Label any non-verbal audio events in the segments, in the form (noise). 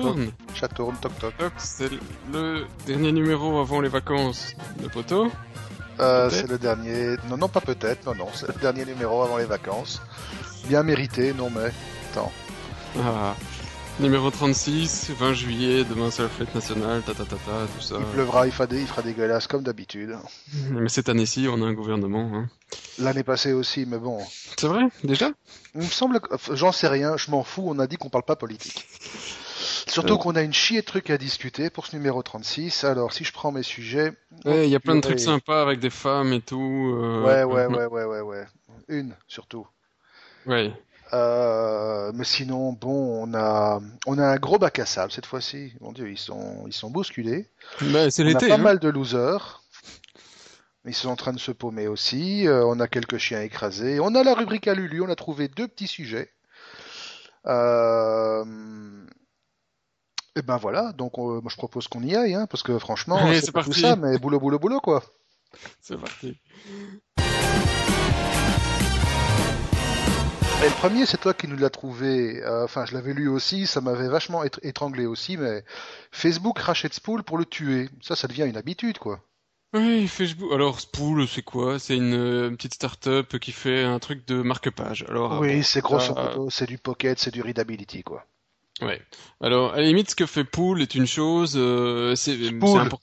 tourne. Ça tourne, toc toc. C'est le dernier numéro avant les vacances de Poto. Euh, c'est le dernier. Non, non, pas peut-être. Non, non, c'est le dernier numéro avant les vacances. Bien mérité, non mais. Attends. Ah. Numéro 36, 20 juillet, demain c'est la fête nationale, ta ta ta ta, tout ça. Il pleuvra, il fera, des, il fera dégueulasse comme d'habitude. Mais cette année-ci, on a un gouvernement. Hein. L'année passée aussi, mais bon. C'est vrai, déjà? Il me semble que. J'en sais rien, je m'en fous, on a dit qu'on parle pas politique. Surtout Euh. qu'on a une chier de trucs à discuter pour ce numéro 36. Alors, si je prends mes sujets. Ouais, il y a plein de trucs sympas avec des femmes et tout. euh, Ouais, ouais, ouais, ouais, ouais, ouais. Une, surtout. Ouais. Euh, mais sinon, bon, on a, on a un gros bac à sable cette fois-ci. Mon Dieu, ils sont, ils sont bousculés. Bah, c'est On a l'été. pas hein. mal de losers. Ils sont en train de se paumer aussi. Euh, on a quelques chiens écrasés. On a la rubrique à Lulu. On a trouvé deux petits sujets. Euh... Et ben voilà. Donc, moi, je propose qu'on y aille, hein, parce que franchement, (laughs) Allez, c'est pas tout ça, mais boulot, boulot, boulot, quoi. (laughs) C'est parti. Et le premier, c'est toi qui nous l'as trouvé. Euh, Enfin, je l'avais lu aussi, ça m'avait vachement étr- étranglé aussi, mais Facebook rachète Spool pour le tuer. Ça, ça devient une habitude, quoi. Oui, Facebook. Alors, Spool, c'est quoi? C'est une euh, petite start-up qui fait un truc de marque-page. Alors, oui, bon, c'est grosso modo, c'est du pocket, c'est du readability, quoi. Ouais. Alors, à la limite, ce que fait Pool est une chose. euh, c'est important.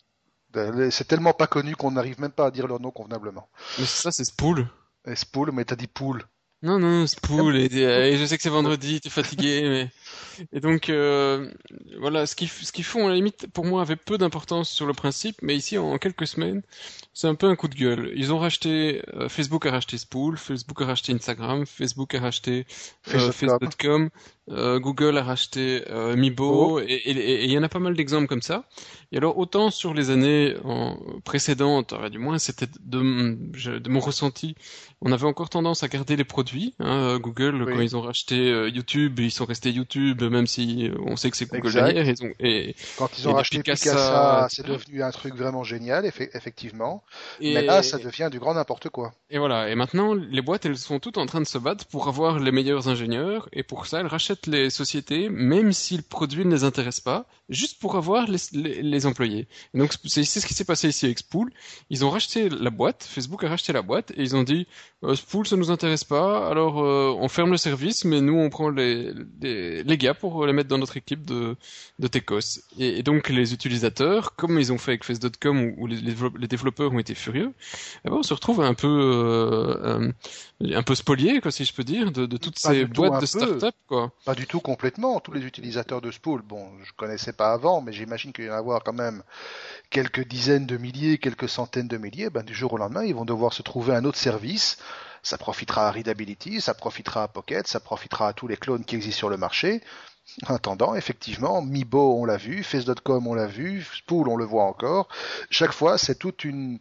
Ben, C'est tellement pas connu qu'on n'arrive même pas à dire leur nom convenablement. Mais ça, c'est Spool. Et Spool, mais t'as dit Pool. Non, non, Spool. Et, et je sais que c'est vendredi, t'es fatigué, (laughs) mais et donc euh, voilà, ce qu'ils ce font à la limite pour moi avait peu d'importance sur le principe, mais ici en quelques semaines, c'est un peu un coup de gueule. Ils ont racheté euh, Facebook a racheté Spool, Facebook a racheté Instagram, Facebook a racheté euh, Face.com. Euh, Google a racheté euh, Mibo, Oh. et il y en a pas mal d'exemples comme ça. Et alors autant sur les années en- précédentes, du moins c'était de, mon ressenti, on avait encore tendance à garder les produits. Hein, euh, Google, Oui. quand ils ont racheté euh, YouTube, ils sont restés YouTube, même si euh, on sait que c'est Google derrière. Ils ont, et, Quand ils ont racheté Picasa, Picasa, c'est devenu un truc vraiment génial, effe- effectivement. et, Mais là, ça devient du grand n'importe quoi. et voilà. Et maintenant, les boîtes, elles sont toutes en train de se battre pour avoir les meilleurs ingénieurs. Et pour ça, elles rachètent les sociétés, même si le produit ne les intéresse pas, juste pour avoir les, les, les employés. Et donc, c'est ce qui s'est passé ici avec Spool. Ils ont racheté la boîte, Facebook a racheté la boîte, et ils ont dit, euh, Spool, ça nous intéresse pas, alors euh, on ferme le service, mais nous, on prend les, les, les gars pour les mettre dans notre équipe de, de Tecos. Et, et donc, les utilisateurs, comme ils ont fait avec Face.com, où, où les, les développe- les développeurs ont été furieux, eh ben, on se retrouve un peu, euh, un peu spolié, quoi, si je peux dire, de, de toutes Pas ces boîtes de start-up, quoi. Pas du tout complètement. Tous les utilisateurs de Spool, bon, je connaissais pas avant, mais j'imagine qu'il y en avoir quand même quelques dizaines de milliers, quelques centaines de milliers. Ben, du jour au lendemain, ils vont devoir se trouver un autre service. Ça profitera à Readability, ça profitera à Pocket, ça profitera à tous les clones qui existent sur le marché. En attendant, effectivement, Mibo, on l'a vu, Face.com, on l'a vu, Spool, on le voit encore. Chaque fois, c'est toute une,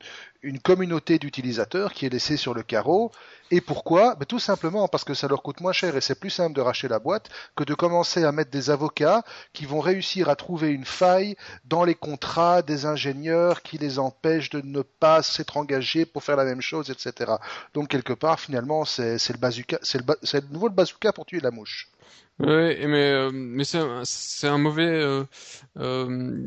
communauté d'utilisateurs qui est laissée sur le carreau. Et pourquoi? Ben, Tout simplement parce que ça leur coûte moins cher et c'est plus simple de racheter la boîte que de commencer à mettre des avocats qui vont réussir à trouver une faille dans les contrats des ingénieurs qui les empêchent de ne pas s'être engagés pour faire la même chose, etc. Donc quelque part, finalement, c'est le le nouveau le bazooka pour tuer la mouche. Ouais, mais euh, mais c'est un mauvais, euh, euh,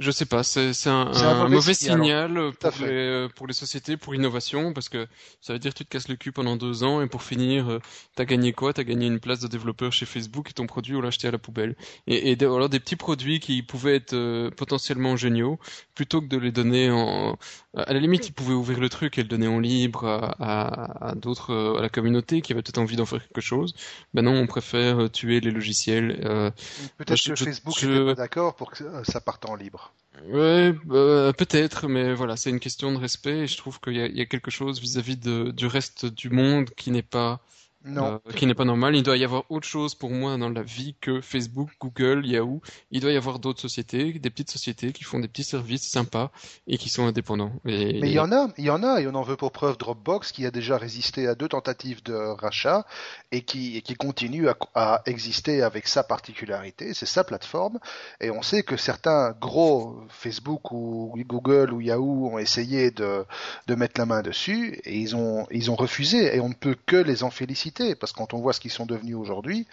je sais pas, c'est un, un un mauvais signal, pour les pour les sociétés, pour l'innovation, parce que ça veut dire que tu te casses le cul pendant deux ans et pour finir, euh, t'as gagné quoi? T'as gagné une place de développeur chez Facebook et ton produit on l'a acheté à la poubelle. Et, et alors des petits produits qui pouvaient être euh, potentiellement géniaux, plutôt que de les donner en, à la limite ils pouvaient ouvrir le truc et le donner en libre à, à, à d'autres, euh, à la communauté qui avait peut-être envie d'en faire quelque chose. Ben non, on préfère tuer les logiciels. Euh, Peut-être que je- Facebook je- d'accord pour que ça parte en libre. Ouais, bah, peut-être, mais voilà, c'est une question de respect et je trouve qu'il y a, quelque chose vis-à-vis du reste du monde qui n'est pas, Non. euh, qui n'est pas normal. Il doit y avoir autre chose pour moi dans la vie que Facebook, Google, Yahoo. Il doit y avoir d'autres sociétés, des petites sociétés qui font des petits services sympas et qui sont indépendants. Et, Mais il y en a, il y en a, et on en veut pour preuve Dropbox qui a déjà résisté à deux tentatives de rachat et qui, et qui continue à, à exister avec sa particularité, c'est sa plateforme. Et on sait que certains gros Facebook ou Google ou Yahoo ont essayé de, de mettre la main dessus et ils ont, ils ont refusé et on ne peut que les en féliciter parce que quand on voit ce qu'ils sont devenus aujourd'hui,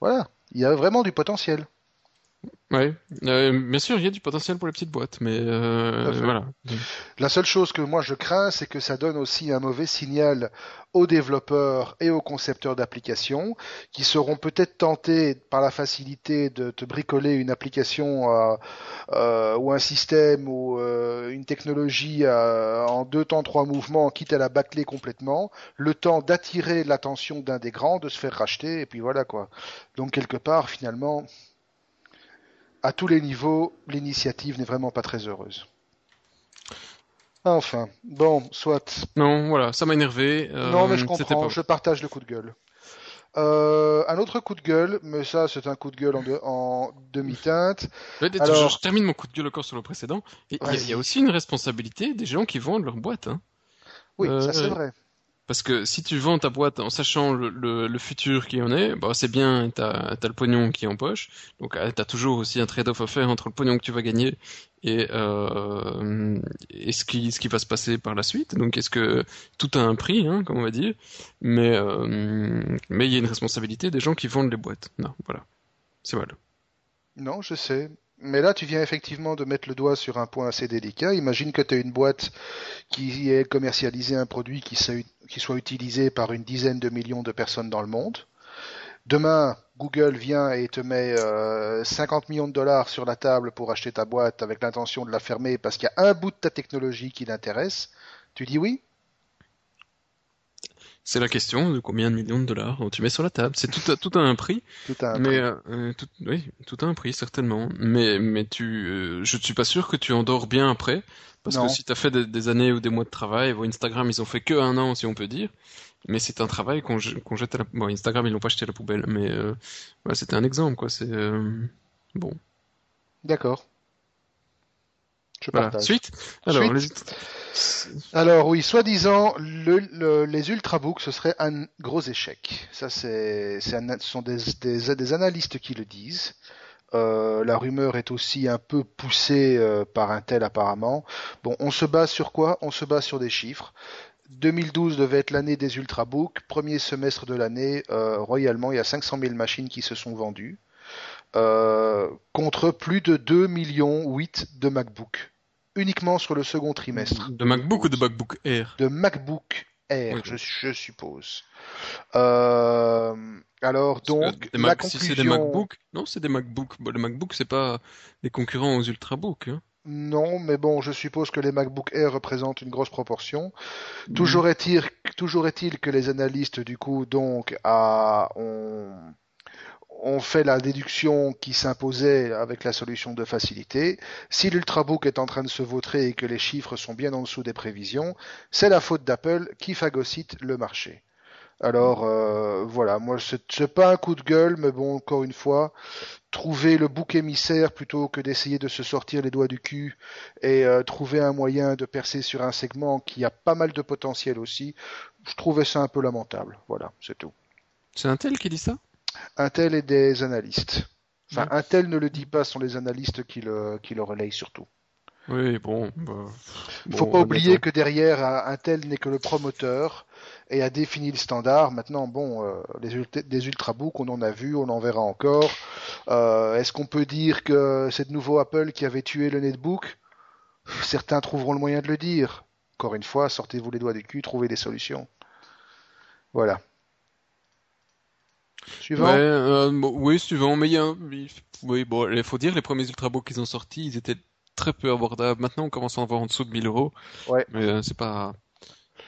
voilà, il y a vraiment du potentiel. Ouais, euh, bien sûr, il y a du potentiel pour les petites boîtes, mais euh, voilà. La seule chose que moi je crains, c'est que ça donne aussi un mauvais signal aux développeurs et aux concepteurs d'applications, qui seront peut-être tentés par la facilité de te bricoler une application euh, euh ou un système ou une technologie en deux temps, trois mouvements, quitte à la bâcler complètement, le temps d'attirer l'attention d'un des grands, de se faire racheter, et puis voilà quoi. Donc quelque part, finalement à tous les niveaux, l'initiative n'est vraiment pas très heureuse. Enfin, bon, soit. Non, voilà, ça m'a énervé. Euh, non, mais je comprends, je partage le coup de gueule. Euh, un autre coup de gueule, mais ça c'est un coup de gueule en, demi-teinte. Je termine mon coup de gueule encore sur le précédent. Il y, a aussi une responsabilité des gens qui vendent leur boîte. Hein. Oui, ça c'est euh, vrai. Parce que si tu vends ta boîte en sachant le, le, le futur qui en est, bah c'est bien, t'as as le pognon qui est en poche, donc euh, t'as toujours aussi un trade-off à faire entre le pognon que tu vas gagner et, euh, et ce qui ce qui va se passer par la suite. Donc est-ce que tout a un prix, hein, comme on va dire, mais euh, mais il y a une responsabilité des gens qui vendent les boîtes. Non, voilà, c'est voilà. Non, je sais. Mais là, tu viens effectivement de mettre le doigt sur un point assez délicat. Imagine que tu as une boîte qui est commercialisée un produit qui, soit utilisé par une dizaine de millions de personnes dans le monde. Demain, Google vient et te met 50 euh, millions de dollars sur la table pour acheter ta boîte avec l'intention de la fermer parce qu'il y a un bout de ta technologie qui l'intéresse. Tu dis oui? C'est la question de combien de millions de dollars tu mets sur la table. C'est tout, tout a un prix. Tout a un mais, prix. Euh, tout, oui, tout a un prix certainement. Mais mais tu, euh, je ne suis pas sûr que tu endors bien après, parce que si tu as fait des, années ou des mois de travail, bon, Instagram ils ont fait que un an si on peut dire, mais c'est un travail qu'on jette à la. Bon, Instagram ils l'ont pas jeté à la poubelle, mais euh, c'était un exemple quoi. C'est euh, bon. D'accord. Je voilà. Suite. Alors, Alors oui, soi-disant, le, les ultrabooks, ce serait un gros échec. Ça, c'est, ce sont des, des, analystes qui le disent. Euh, la rumeur est aussi un peu poussée euh, par un tel apparemment. Bon, on se base sur quoi? On se base sur des chiffres. 2012 devait être l'année des ultrabooks. Premier semestre de l'année, euh, royalement, il y a 500 000 machines qui se sont vendues. Contre plus de 2 millions 8 de MacBook uniquement sur le second trimestre. De MacBook ou de MacBook Air? De MacBook Air, je, suppose. Euh, alors donc, la conclusion... si c'est des MacBook, non, c'est des MacBook. Le MacBook, c'est pas des concurrents aux Ultrabooks. Hein. Non, mais bon, je suppose que les MacBook Air représentent une grosse proportion. Toujours est-il, toujours est-il que les analystes du coup donc a, ont on fait la déduction qui s'imposait avec la solution de facilité. Si l'Ultrabook est en train de se vautrer et que les chiffres sont bien en dessous des prévisions, c'est la faute d'Apple qui phagocyte le marché. Alors euh, voilà, moi c'est pas un coup de gueule, mais bon, encore une fois, trouver le bouc émissaire plutôt que d'essayer de se sortir les doigts du cul et euh, trouver un moyen de percer sur un segment qui a pas mal de potentiel aussi, je trouvais ça un peu lamentable. Voilà, c'est tout. C'est un tel qui dit ça? Intel et des analystes. Enfin, Intel ne le dit pas, ce sont les analystes qui le, qui le relayent surtout. Oui, bon. Bah, Il ne faut pas oublier que derrière, Intel n'est que le promoteur et a défini le standard. Maintenant, bon, euh, les des ultrabooks, on en a vu, on en verra encore. Euh, est-ce qu'on peut dire que c'est de nouveau Apple qui avait tué le netbook? Certains trouveront le moyen de le dire. Encore une fois, sortez-vous les doigts du cul, trouvez des solutions. Voilà. Suivant. Euh, oui, suivant. Mais il y a, oui, bon, il faut dire les premiers ultrabooks qu'ils ont sortis, ils étaient très peu abordables. Maintenant, on commence à en voir en dessous de 1000 euros. Ouais. Mais euh, c'est pas,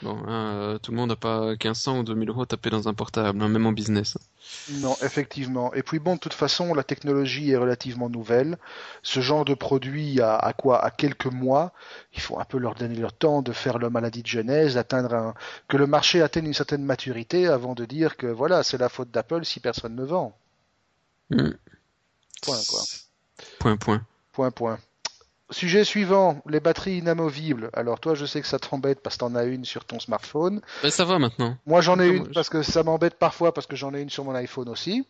Bon, hein, euh, tout le monde n'a pas 1500 ou 2000 euros tapés dans un portable, hein, même en business. Non, effectivement. Et puis bon, de toute façon, la technologie est relativement nouvelle. Ce genre de produit à quoi? À quelques mois. Il faut un peu leur donner leur temps de faire le maladie de genèse, d'atteindre un... que le marché atteigne une certaine maturité avant de dire que voilà, c'est la faute d'Apple si personne ne vend. Hmm. Point quoi. Point point. Point point. Sujet suivant, les batteries inamovibles. Alors toi, je sais que ça t'embête parce que t'en as une sur ton smartphone. Ben, ça va maintenant. Moi, j'en ai une parce que ça m'embête parfois parce que j'en ai une sur mon iPhone aussi.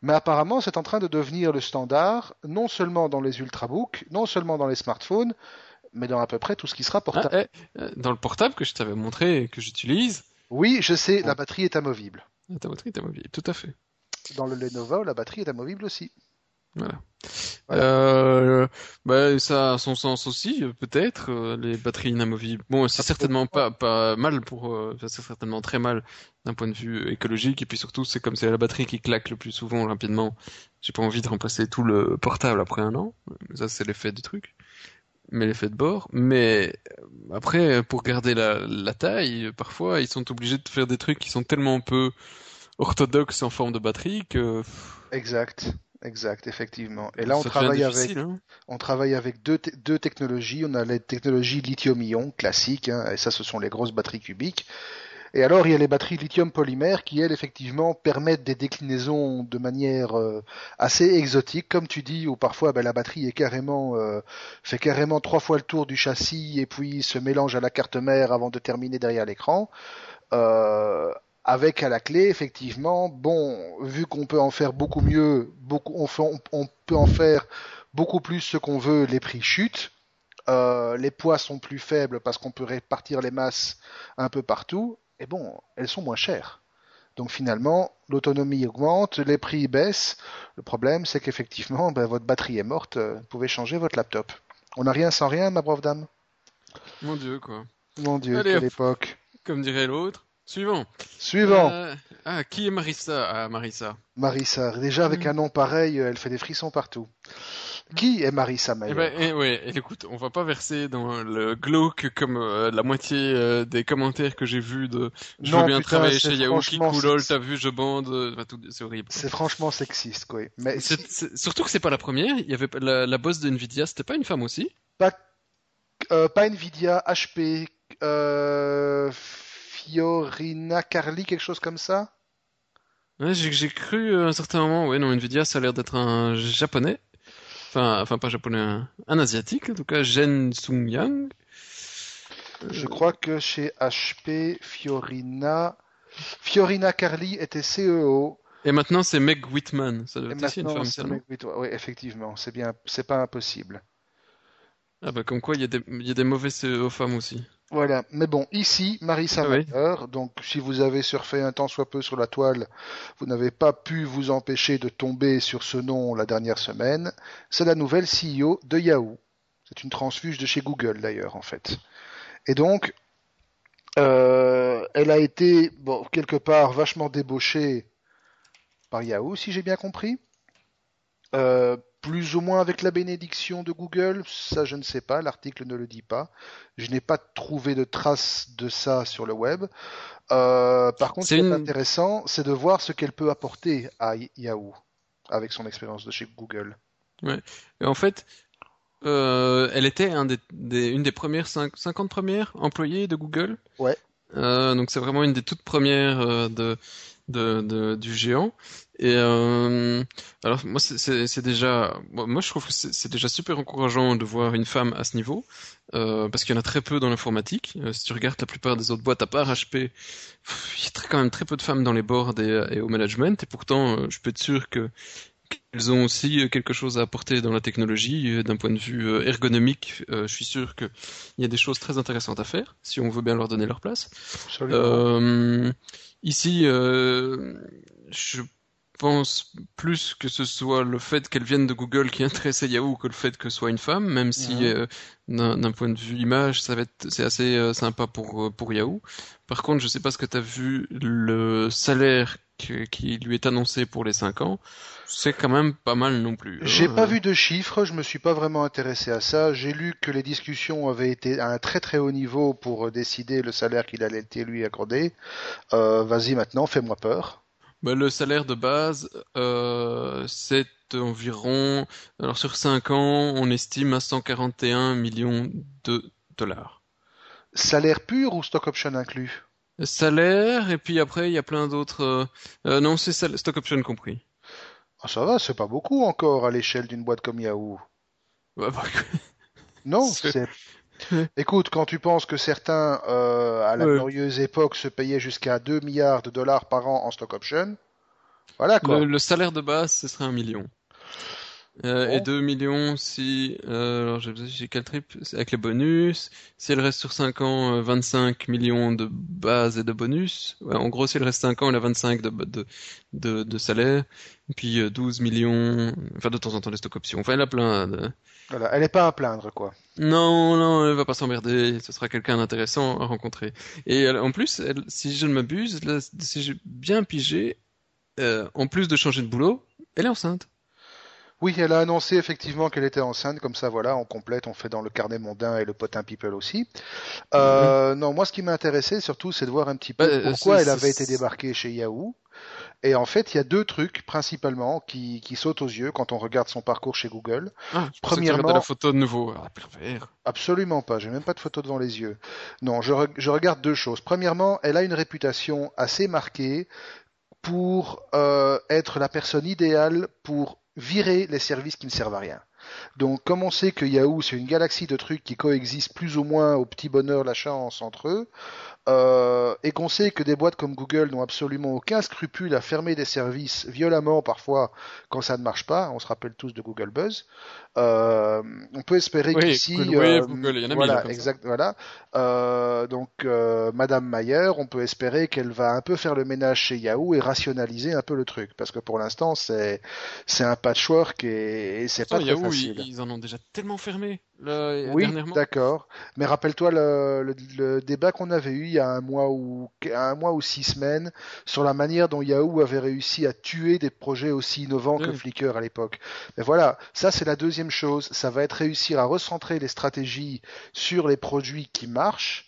Mais apparemment, c'est en train de devenir le standard, non seulement dans les ultrabooks, non seulement dans les smartphones, mais dans à peu près tout ce qui sera portable. Ah, eh, euh, dans le portable que je t'avais montré et que j'utilise. Oui, je sais, la batterie est amovible. La batterie est amovible, tout à fait. Dans le Lenovo, la batterie est amovible aussi. Voilà. Euh, bah, ça a son sens aussi, peut-être, euh, les batteries inamovibles. Bon, c'est certainement pas, pas mal pour, euh, c'est certainement très mal d'un point de vue écologique, et puis surtout, c'est comme c'est la batterie qui claque le plus souvent rapidement. J'ai pas envie de remplacer tout le portable après un an. Ça, c'est l'effet du truc. Mais l'effet de bord. Mais après, pour garder la, la taille, parfois, ils sont obligés de faire des trucs qui sont tellement peu orthodoxes en forme de batterie que... Exact. Exact, effectivement. Et là, on travaille avec, hein. on travaille avec deux, deux technologies. On a les technologies lithium-ion classiques, hein, et ça, ce sont les grosses batteries cubiques. Et alors, il y a les batteries lithium-polymère qui, elles, effectivement, permettent des déclinaisons de manière euh, assez exotique, comme tu dis, où parfois ben, la batterie est carrément euh, fait carrément trois fois le tour du châssis et puis se mélange à la carte mère avant de terminer derrière l'écran. Euh, avec à la clé effectivement, bon, vu qu'on peut en faire beaucoup mieux, beaucoup, on, peut en faire beaucoup plus ce qu'on veut, les prix chutent. Euh, les poids sont plus faibles parce qu'on peut répartir les masses un peu partout. Et bon, elles sont moins chères. Donc finalement, l'autonomie augmente, les prix baissent. Le problème, c'est qu'effectivement, ben, votre batterie est morte. Vous pouvez changer votre laptop. On n'a rien sans rien, ma brave dame? Mon Dieu, quoi. Mon Dieu, quelle époque. Comme dirait l'autre. Suivant. Suivant. Euh, ah, qui est Marissa? Ah, Marissa. Marissa. Déjà, avec hmm. un nom pareil, elle fait des frissons partout. Qui est Marissa Mayer eh ben, eh, ouais, écoute, on va pas verser dans le glauque comme euh, la moitié euh, des commentaires que j'ai vus de je veux bien travailler chez Yahoo, qui t'as vu, je bande, c'est horrible. C'est franchement sexiste, quoi. Mais surtout que c'est pas la première. Il y avait la, la boss de Nvidia, c'était pas une femme aussi? Pas, pas Nvidia, HP. Euh Fiorina Carly, quelque chose comme ça? Ouais, j'ai cru à un certain moment, ouais, non, Nvidia, ça a l'air d'être un japonais. Enfin, enfin, pas japonais, un, asiatique, en tout cas, Jen Sung Yang. Je crois que chez HP, Fiorina, Fiorina Carly était CEO. Et maintenant, c'est Meg Whitman. Ça doit être aussi une femme, Oui, effectivement, c'est bien, c'est pas impossible. Ah bah, comme quoi, il y, y, a des mauvais CEO femmes aussi. Voilà, mais bon, ici, Marissa ah donc si vous avez surfé un temps soit peu sur la toile, vous n'avez pas pu vous empêcher de tomber sur ce nom la dernière semaine, c'est la nouvelle CEO de Yahoo. C'est une transfuge de chez Google d'ailleurs, en fait. Et donc, euh, elle a été, bon, quelque part, vachement débauchée par Yahoo, si j'ai bien compris. Euh, plus ou moins avec la bénédiction de Google, ça je ne sais pas, l'article ne le dit pas. Je n'ai pas trouvé de traces de ça sur le web. Euh, par contre, ce qui est intéressant, c'est de voir ce qu'elle peut apporter à Yahoo avec son expérience de chez Google. Ouais. Et en fait, euh, elle était un des, une des premières 50 premières employées de Google. Ouais. Euh, donc c'est vraiment une des toutes premières de, de, de, du géant. Et euh, alors moi c'est déjà moi je trouve que c'est déjà super encourageant de voir une femme à ce niveau euh, parce qu'il y en a très peu dans l'informatique. Euh, si tu regardes la plupart des autres boîtes à part HP, il y a quand même très peu de femmes dans les boards et, et au management et pourtant euh, je peux être sûr que qu'elles ont aussi quelque chose à apporter dans la technologie d'un point de vue ergonomique. je suis sûr qu'il y a des choses très intéressantes à faire si on veut bien leur donner leur place. Ici, je pense plus que ce soit le fait qu'elle vienne de Google qui intéresse Yahoo que le fait que ce soit une femme, même si euh, d'un point de vue image, ça va être c'est assez euh, sympa pour euh, pour Yahoo. Par contre, je sais pas ce que tu as vu le salaire qui lui est annoncé pour les 5 ans, c'est quand même pas mal non plus. J'ai pas vu de chiffres, je me suis pas vraiment intéressé à ça. J'ai lu que les discussions avaient été à un très très haut niveau pour décider le salaire qu'il allait lui accorder. Vas-y maintenant, fais-moi peur. Bah, le salaire de base, euh, c'est environ, alors sur 5 ans, on estime à 141 millions de dollars. Salaire pur ou stock option inclus? Salaire, et puis après, il y a plein d'autres... Euh, euh, non, c'est stock option compris. Ah, ça va, c'est pas beaucoup encore à l'échelle d'une boîte comme Yahoo. Bah, bah non, (laughs) c'est Écoute, quand tu penses que certains, euh, à la glorieuse époque, se payaient jusqu'à 2 milliards de dollars par an en stock option, voilà quoi. Le, salaire de base, ce serait un million. Euh, Bon. Et 2 millions si, euh, alors j'ai quel trip? Avec les bonus. Si elle reste sur 5 ans, euh, 25 millions de base et de bonus. Ouais, en gros, si elle reste 5 ans, elle a 25 de, de, de, de salaire. Et puis euh, 12 millions, enfin de temps en temps des stock options. Enfin, elle a plein de... Voilà, elle n'est pas à plaindre, quoi. Non, non, elle va pas s'emmerder. Ce sera quelqu'un d'intéressant à rencontrer. Et elle- en plus, elle- si je ne m'abuse, si j'ai bien pigé, euh, en plus de changer de boulot, elle est enceinte. Oui, elle a annoncé effectivement qu'elle était enceinte, comme ça, voilà, on complète, on fait dans le carnet mondain et le potin people aussi. Euh, Non, moi, ce qui m'a intéressé surtout, c'est de voir un petit peu Bah, euh, pourquoi elle avait été débarquée chez Yahoo. Et en fait, il y a deux trucs principalement qui, qui sautent aux yeux quand on regarde son parcours chez Google. Ah, je pensais que Premièrement- la photo de nouveau. Ah, pervers. Absolument pas, j'ai même pas de photo devant les yeux. Non, je, re- je regarde deux choses. Premièrement, elle a une réputation assez marquée pour euh, être la personne idéale pour virer les services qui ne servent à rien. Donc, comme on sait que Yahoo, c'est une galaxie de trucs qui coexistent plus ou moins au petit bonheur, la chance entre eux, euh, et qu'on sait que des boîtes comme Google n'ont absolument aucun scrupule à fermer des services violemment parfois quand ça ne marche pas, on se rappelle tous de Google Buzz, euh, on peut espérer Oui, qu'ici, euh, Google, il y en a mille, voilà, exact, voilà. Euh, donc, Madame Mayer, on peut espérer qu'elle va un peu faire le ménage chez Yahoo et rationaliser un peu le truc, parce que pour l'instant, c'est c'est un patchwork et, et c'est pas Attends, très Yahoo, facile. ils, ils en ont déjà tellement fermé, là, Oui, d'accord. Mais rappelle-toi le, le- le débat qu'on avait eu il y a un mois ou un mois ou six semaines sur la manière dont Yahoo avait réussi à tuer des projets aussi innovants que Oui. Flickr à l'époque. Mais voilà, ça c'est la deuxième chose. Ça va être réussir à recentrer les stratégies sur les produits qui marchent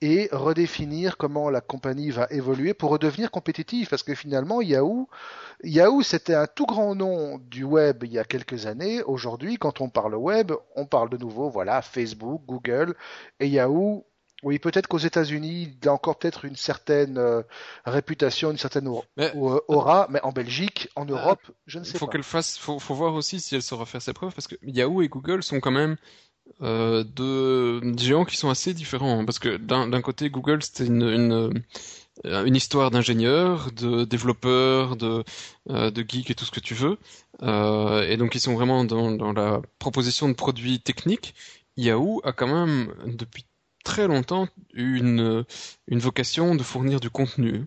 et redéfinir comment la compagnie va évoluer pour redevenir compétitive. Parce que finalement, Yahoo, Yahoo, c'était un tout grand nom du web il y a quelques années. Aujourd'hui, quand on parle web, on parle de nouveau, voilà, Facebook, Google et Yahoo. Oui, peut-être qu'aux États-Unis, il a encore peut-être une certaine euh, réputation, une certaine aura, Mais- aura, mais en Belgique, en Europe, je ne Il sais faut pas. qu'elle fasse, faut, faut voir aussi si elle saura faire ses preuves, parce que Yahoo et Google sont quand même euh, deux géants qui sont assez différents. hein, Parce que d'un côté, Google, c'était une, une, euh, une histoire d'ingénieurs, de développeurs, de, euh, de geeks et tout ce que tu veux. Euh, et donc, ils sont vraiment dans, dans la proposition de produits techniques. Yahoo a quand même, depuis très longtemps, une, une vocation de fournir du contenu.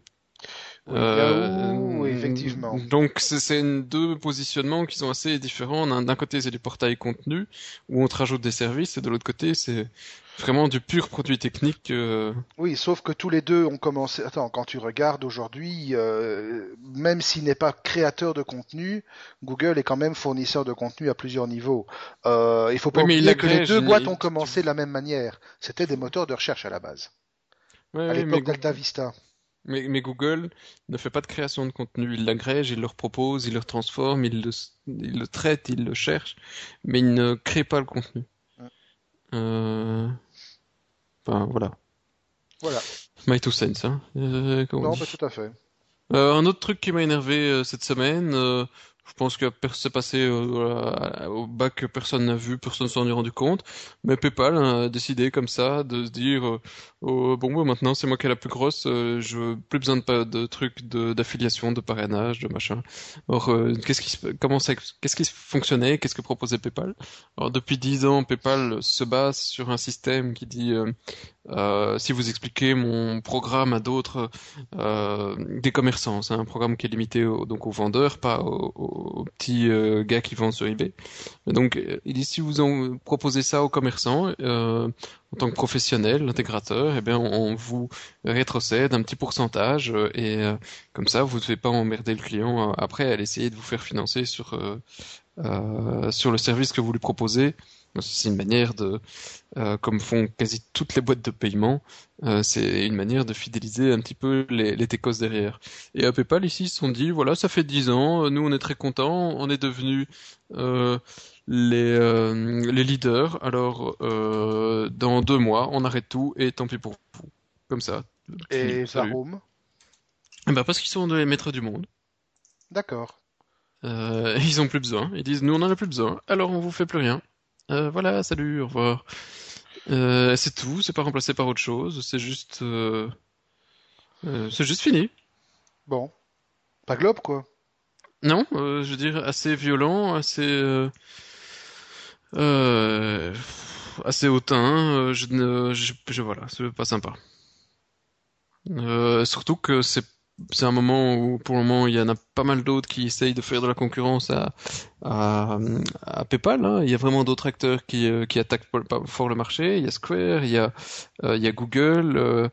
Oui, Euh, oui, effectivement. Donc c'est deux positionnements qui sont assez différents. D'un côté c'est du portail contenu où on te rajoute des services et de l'autre côté c'est vraiment du pur produit technique. euh, Oui, sauf que tous les deux ont commencé. Attends, quand tu regardes aujourd'hui, euh, même s'il n'est pas créateur de contenu, Google est quand même fournisseur de contenu à plusieurs niveaux. Euh, il faut pas Oui, mais il oublier que les deux boîtes ont commencé de la même manière. C'était des moteurs de recherche à la base, ouais, à mais, l'époque Goo- d'Alta Vista. Mais- mais Google ne fait pas de création de contenu. Il l'agrège, il le propose, il le transforme, il le, il le traite, il le cherche, mais il ne crée pas le contenu. Euh, Enfin voilà. Voilà. My two cents, hein. Euh, Non, pas tout à fait. Euh, un autre truc qui m'a énervé euh, cette semaine, je pense que c'est passé euh, au bac que personne n'a vu, personne s'en est rendu compte, mais PayPal a décidé comme ça de se dire euh, oh, bon bah, maintenant c'est moi qui ai la plus grosse, euh, je plus besoin de trucs d'affiliation, de parrainage, de machin. Or qu'est-ce qui qui fonctionnait, qu'est-ce que proposait PayPal? Alors depuis dix ans, PayPal se base sur un système qui dit si vous expliquez mon programme à d'autres des commerçants. C'est un programme qui est limité donc aux vendeurs, pas aux petits euh, gars qui vendent sur eBay. Donc, euh, il dit si vous en proposez ça aux commerçants, euh, en tant que professionnel, l'intégrateur, eh bien, on, vous rétrocède un petit pourcentage euh, et euh, comme ça, vous ne devez pas emmerder le client après à essayer de vous faire financer sur sur le service que vous lui proposez. C'est une manière de, euh, comme font quasi toutes les boîtes de paiement, euh, c'est une manière de fidéliser un petit peu les, les techos derrière. Et à PayPal, ici, ils se sont dit, voilà, ça fait 10 ans, euh, nous on est très contents, on est devenus euh, les, les leaders, alors dans deux mois, on arrête tout et tant pis pour vous. Comme ça. Et Fini, salut. Varoom Eh ben, parce qu'ils sont les maîtres du monde. D'accord. (laughs) Ils ont plus besoin. Ils disent, nous on en a plus besoin, alors on vous fait plus rien. Euh, voilà, salut, au revoir. Euh, c'est tout, c'est pas remplacé par autre chose, c'est juste, euh, euh, c'est juste fini. Bon. Pas Globe, quoi. Non, euh, je veux dire assez violent, assez euh, euh, assez hautain. euh, je ne, je, je- voilà, c'est pas sympa. Euh, surtout que c'est c'est un moment où pour le moment il y en a pas mal d'autres qui essayent de faire de la concurrence à à, à PayPal. hein. Il y a vraiment d'autres acteurs qui euh, qui attaquent fort le marché. Il y a Square, il y a euh, il y a Google. euh,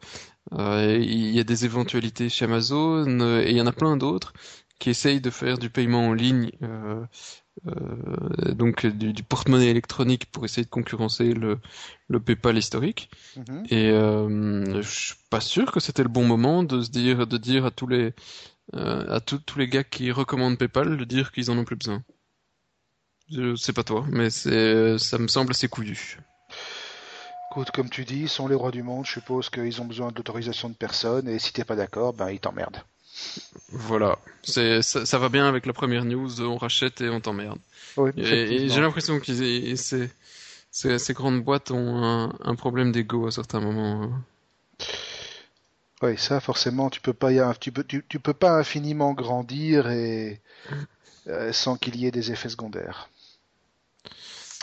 il y a des éventualités chez Amazon et il y en a plein d'autres qui essayent de faire du paiement en ligne, euh, donc du, du porte-monnaie électronique pour essayer de concurrencer le, le PayPal historique. Mhm. Et euh, je suis pas sûr que c'était le bon moment de se dire, de dire à tous les euh, à tous tous les gars qui recommandent PayPal de dire qu'ils en ont plus besoin. Je sais pas toi, mais c'est ça me semble assez couillu. Écoute, comme tu dis, ils sont les rois du monde. Je suppose qu'ils ont besoin de l'autorisation de personne. Et si t'es pas d'accord, ben ils t'emmerdent. Voilà, c'est ça, ça va bien avec la première news, on rachète et on t'emmerde. Oui, Et, j'ai l'impression que ces, ces, grandes boîtes ont un, un problème d'ego à certains moments. hein. Oui, ça forcément, tu peux pas, y a- tu peux, tu, tu peux pas infiniment grandir et euh, sans qu'il y ait des effets secondaires.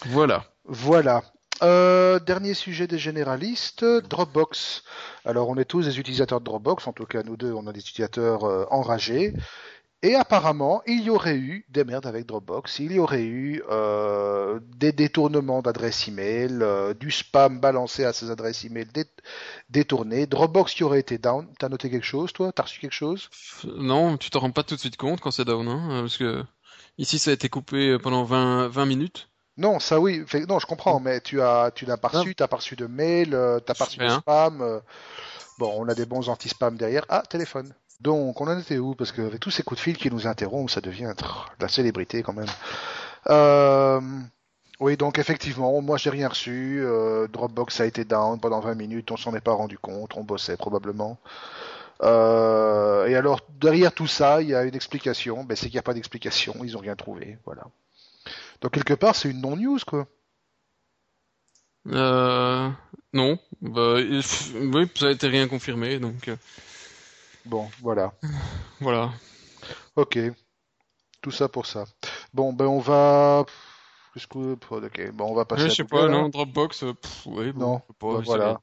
Voilà. Voilà. Euh, dernier sujet des généralistes, Dropbox. Alors, on est tous des utilisateurs de Dropbox, en tout cas nous deux, on est des utilisateurs euh, enragés. Et apparemment, il y aurait eu des merdes avec Dropbox. Il y aurait eu euh, des détournements d'adresses email, euh, du spam balancé à ces adresses email dé- détournées. Dropbox qui aurait été down. T'as noté quelque chose, toi? T'as reçu quelque chose? Non, tu t'en rends pas tout de suite compte quand c'est down, hein, parce que ici ça a été coupé pendant 20, 20 minutes. Non, ça oui. Fait- non, je comprends, mais tu as, tu n'as pas reçu, t'as pas reçu de mail, euh, t'as pas reçu de spam. euh. Bon, on a des bons anti-spam derrière. Ah, téléphone. Donc, on en était où? Parce qu'avec tous ces coups de fil qui nous interrompent, ça devient trrr, de la célébrité quand même. Euh, Oui, donc effectivement, moi j'ai rien reçu. euh, Dropbox a été down pendant 20 minutes, on s'en est pas rendu compte, on bossait probablement. Euh, et alors, derrière tout ça, il y a une explication. Ben, c'est qu'il n'y a pas d'explication, ils ont rien trouvé. Voilà. Donc, quelque part, c'est une non-news, quoi. Euh, non, bah, oui, ça a été rien confirmé, donc euh, Bon, voilà. (sighs) voilà. Ok. Tout ça pour ça. Bon, ben on va. Jusqu'où Ok, bon, on va passer Ouais, je sais pas, hein. non, Dropbox, euh, pff, ouais, bon, Non, pas, ben voilà.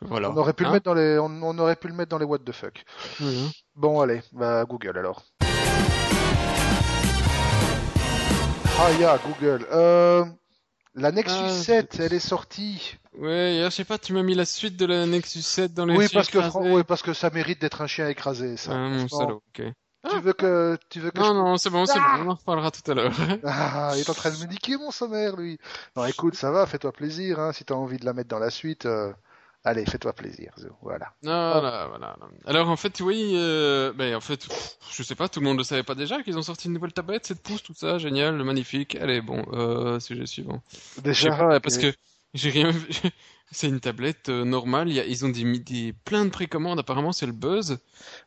Voilà. On aurait pu le Hein mettre dans les, on, on aurait pu le mettre dans les what the fuck. Hein. Bon, allez, bah Google alors. Ah, ya, Google. Euh, la Nexus Ah, 7, elle est sortie. Ouais, je sais pas, tu m'as mis la suite de la Nexus 7 dans les Oui, parce que, écrasés. fran- oui, parce que ça mérite d'être un chien écrasé, ça. Ah, mon salaud, ok. Tu veux que, tu veux que Non, je- non, c'est bon, c'est Ah bon, on en reparlera tout à l'heure. (laughs) Ah, il est en train de me niquer mon sommaire, lui. Non, écoute, ça va, fais-toi plaisir, hein, si t'as envie de la mettre dans la suite. euh, Allez, fais-toi plaisir, Zo, voilà. Voilà, voilà. Alors, en fait, oui, euh, ben, en fait, pff, je sais pas, tout le monde le savait pas déjà qu'ils ont sorti une nouvelle tablette, 7 pouces, tout ça, génial, magnifique. Allez, bon, euh, sujet suivant. Déjà, pas, parce que j'ai rien vu. (laughs) C'est une tablette euh, normale, il y a, ils ont des, mis des, plein de précommandes, apparemment, c'est le buzz.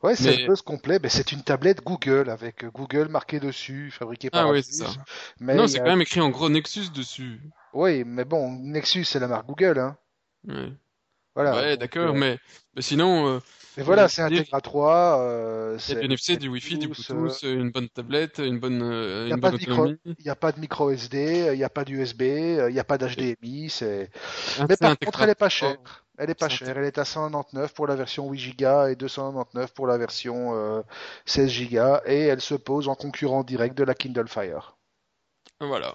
Ouais, c'est mais- peu ce complet, mais c'est une tablette Google avec euh, Google marqué dessus, fabriquée par Ah oui, c'est ça. Mais non, c'est a- quand même écrit en gros Nexus dessus. Oui, mais bon, Nexus, c'est la marque Google, hein. Ouais, Voilà. ouais d'accord, euh, mais, mais sinon, euh, Mais voilà, euh, c'est dire, Integra 3, euh, c'est du NFC, du Wi-Fi, du Bluetooth, Bluetooth, une bonne tablette, une bonne, euh, Il n'y a, pas de micro... autonomie. il y a pas de micro SD, il n'y a pas d'USB, il n'y a pas d'HDMI, c'est... Ah, Mais par un contre, elle est pas chère. Elle est pas un chère. Elle est à 199 pour la version 8 Go et 299 pour la version euh, 16 Go et elle se pose en concurrent direct de la Kindle Fire. Voilà.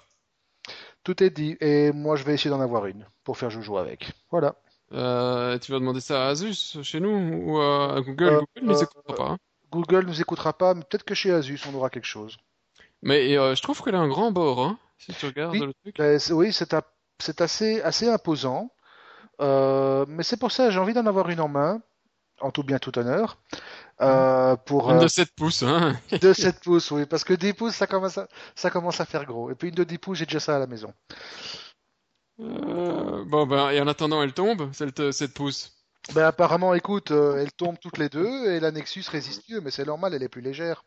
Tout est dit et moi je vais essayer d'en avoir une pour faire joujou avec. Voilà. Euh, tu vas demander ça à Asus chez nous ou à Google? Euh, Google ne euh, écoutera pas. hein. Google nous écoutera pas, mais peut-être que chez Asus on aura quelque chose. Mais euh, je trouve qu'elle a un grand bord, hein, si tu regardes Oui. le truc. Euh, c'est- oui, c'est assez, assez imposant. Euh, mais c'est pour ça j'ai envie d'en avoir une en main, en tout bien tout honneur. Euh, pour Une euh, de 7 pouces, hein. (laughs) de 7 pouces, oui, parce que 10 pouces ça commence à, ça commence à faire gros. Et puis une de 10 pouces, j'ai déjà ça à la maison. Euh, bon, ben, et en attendant, elle tombe, de 7 pouces. Ben apparemment, écoute, euh, elles tombent toutes les deux et la Nexus résiste mieux, mais c'est normal, elle est plus légère.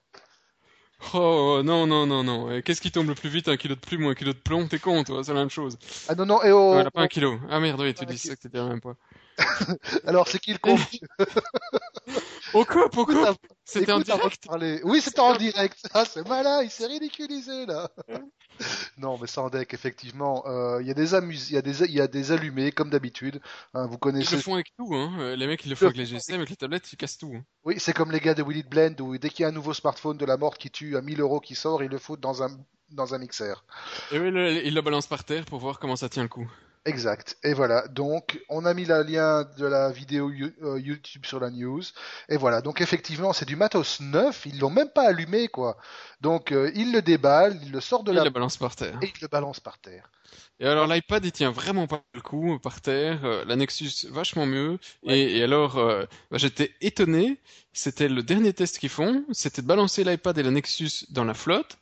Oh, non, non, non, non. Et Qu'est-ce qui tombe le plus vite, un kilo de plume ou un kilo de plomb? T'es con, toi, c'est la même chose. Ah non, non, et oh, elle a pas un kilo. Ah merde, oui, tu Un dis ça que t'étais à même poids. (laughs) alors c'est qui le con (laughs) Au cop, au cop! C'était en direct. Oui, c'était en direct. Ah, c'est malin, il s'est ridiculisé là. (laughs) non, mais sans deck, effectivement, euh, il y a des amus, il y a des, il y a des allumés comme d'habitude. hein, vous Ils connaissez. le font avec tout, hein. Euh, Les mecs, ils le font avec les GSM, avec les tablettes, ils cassent tout. hein. Oui, c'est comme les gars de Will It Blend où dès qu'il y a un nouveau smartphone de la mort qui tue à 1000 euros qui sort, ils le foutent dans un dans un mixeur. Et oui, le- ils le balancent par terre pour voir comment ça tient le coup. Exact. Et voilà. Donc, on a mis le lien de la vidéo euh, YouTube sur la news. Et voilà. Donc, effectivement, c'est du matos neuf. Ils l'ont même pas allumé, quoi. Donc, euh, ils le déballent, ils le sortent de Ils la le balancent par terre. et ils le balancent par terre. Et alors l'iPad il tient vraiment pas le coup par terre, euh, la Nexus vachement mieux. Et, et alors euh, bah, j'étais étonné, c'était le dernier test qu'ils font, c'était de balancer l'iPad et la Nexus dans la flotte,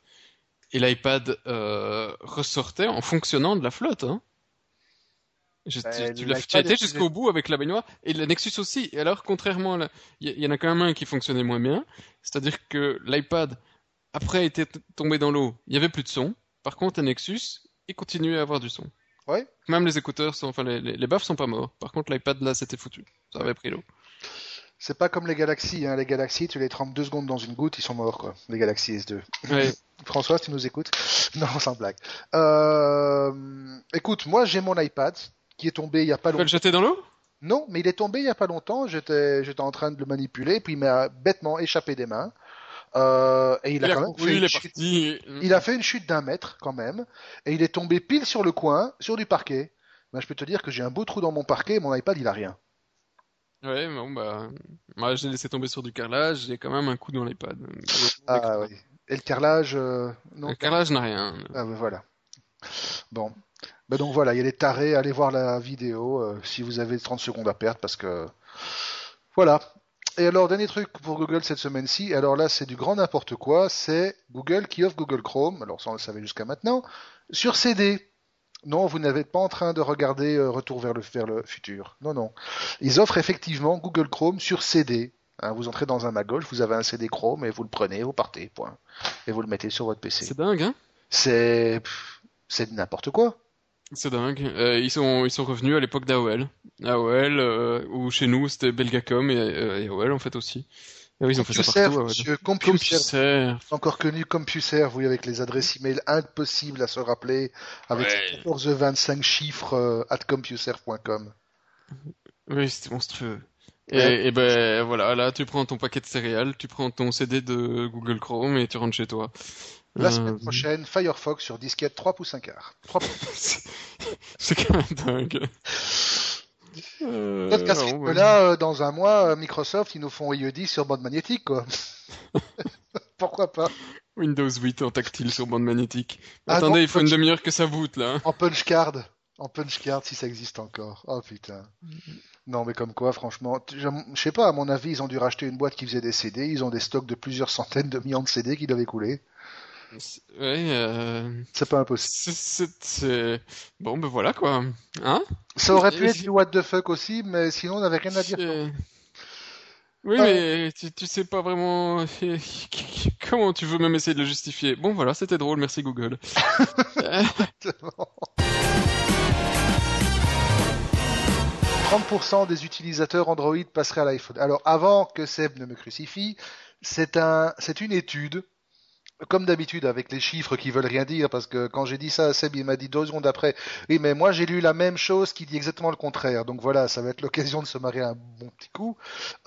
et l'iPad euh, ressortait en fonctionnant de la flotte. Hein. Je- Bah, tu, tu l'as- été jusqu'au bout avec la baignoire et la Nexus aussi. Et alors contrairement, il y, en a quand même un qui fonctionnait moins bien, c'est-à-dire que l'iPad après était tombé dans l'eau, il y avait plus de son. Par contre, la Nexus, il continuait à avoir du son. Ouais. Même les écouteurs sont, enfin les, les, les baffes sont pas morts. Par contre, l'iPad là, c'était foutu. Ça avait pris l'eau. C'est pas comme les Galaxy, hein. Les Galaxy, tu les trempes deux secondes dans une goutte, ils sont morts, quoi. Les Galaxy S2. Ouais. (laughs) François, tu nous écoutes (laughs) Non, sans blague. Euh, Écoute, moi, j'ai mon iPad qui est tombé il y a pas Tu vas le longtemps. jeter dans l'eau? Non, mais il est tombé il y a pas longtemps. J'étais, j'étais en train de le manipuler, puis il m'a bêtement échappé des mains. Euh, et il a Il a quand même fait il une chute. parti. Il a fait une chute d'un mètre quand même, et il est tombé pile sur le coin, sur du parquet. Ben, je peux te dire que j'ai un beau trou dans mon parquet, et mon iPad il a rien. Ouais, bon bah, moi j'ai laissé tomber sur du carrelage. J'ai quand même un coup dans l'iPad. Ah oui. Et le carrelage, euh, non. Le carrelage n'a rien. Ah ben voilà. Bon. Ben donc voilà, il y a des tarés, allez voir la vidéo euh, si vous avez 30 secondes à perdre parce que voilà. Et alors dernier truc pour Google cette semaine-ci, alors là c'est du grand n'importe quoi, c'est Google qui offre Google Chrome, alors ça on le savait jusqu'à maintenant, sur CD. Non, vous n'êtes pas en train de regarder euh, Retour vers le, vers le futur. Non, non. Ils offrent effectivement Google Chrome sur CD. Hein, vous entrez dans un Magoche, vous avez un CD Chrome et vous le prenez, vous partez, point. Et vous le mettez sur votre PC. C'est dingue, hein? C'est c'est n'importe quoi. C'est dingue. Euh, ils sont ils sont revenus à l'époque d'AOL. AOL euh, ou chez nous c'était Belgacom et, euh, et AOL en fait aussi. Et oui, ils ont fait ça CompuServe, partout. Monsieur, CompuServe, CompuServe. encore connu CompuServe, oui, avec les adresses email impossibles à se rappeler, avec Ouais. 14-25 chiffres euh, at compuserve.com. Oui, c'était monstrueux. Et, Ouais. et ben voilà, là tu prends ton paquet de céréales, tu prends ton CD de Google Chrome et tu rentres chez toi. La Euh, semaine prochaine, Firefox sur disquette 3 pouces 1 quart. 3 pouces. c'est (laughs) c'est quand même dingue. Euh, Sauf qu'à ce non, rythme-là, euh, dans un mois, euh, Microsoft, ils nous font IE10 sur bande magnétique, quoi. (laughs) Pourquoi pas? Windows 8 en tactile sur bande magnétique. Ah Attendez, non, il faut une demi-heure que ça boot là. hein. En punch card. En punch card, si ça existe encore. Oh putain. Non, mais comme quoi, franchement, je sais pas, à mon avis, ils ont dû racheter une boîte qui faisait des CD, ils ont des stocks de plusieurs centaines de millions de CD qui doivent écouler. C'est- Ouais, euh, C'est pas impossible. bon, ben voilà quoi. Hein? Ça aurait pu Et être du what the fuck aussi, mais sinon on n'avait rien à dire. C'est- Oui, Euh. mais tu, tu sais pas vraiment (laughs) comment tu veux même essayer de le justifier. Bon, voilà, c'était drôle, merci Google. (laughs) Euh, (laughs) 30% des utilisateurs Android passeraient à l'iPhone. Alors, avant que Seb ne me crucifie, c'est un, c'est une étude, comme d'habitude avec les chiffres qui veulent rien dire, parce que quand j'ai dit ça à Seb, il m'a dit deux secondes après, oui, mais moi j'ai lu la même chose qui dit exactement le contraire. Donc voilà, ça va être l'occasion de se marier un bon petit coup.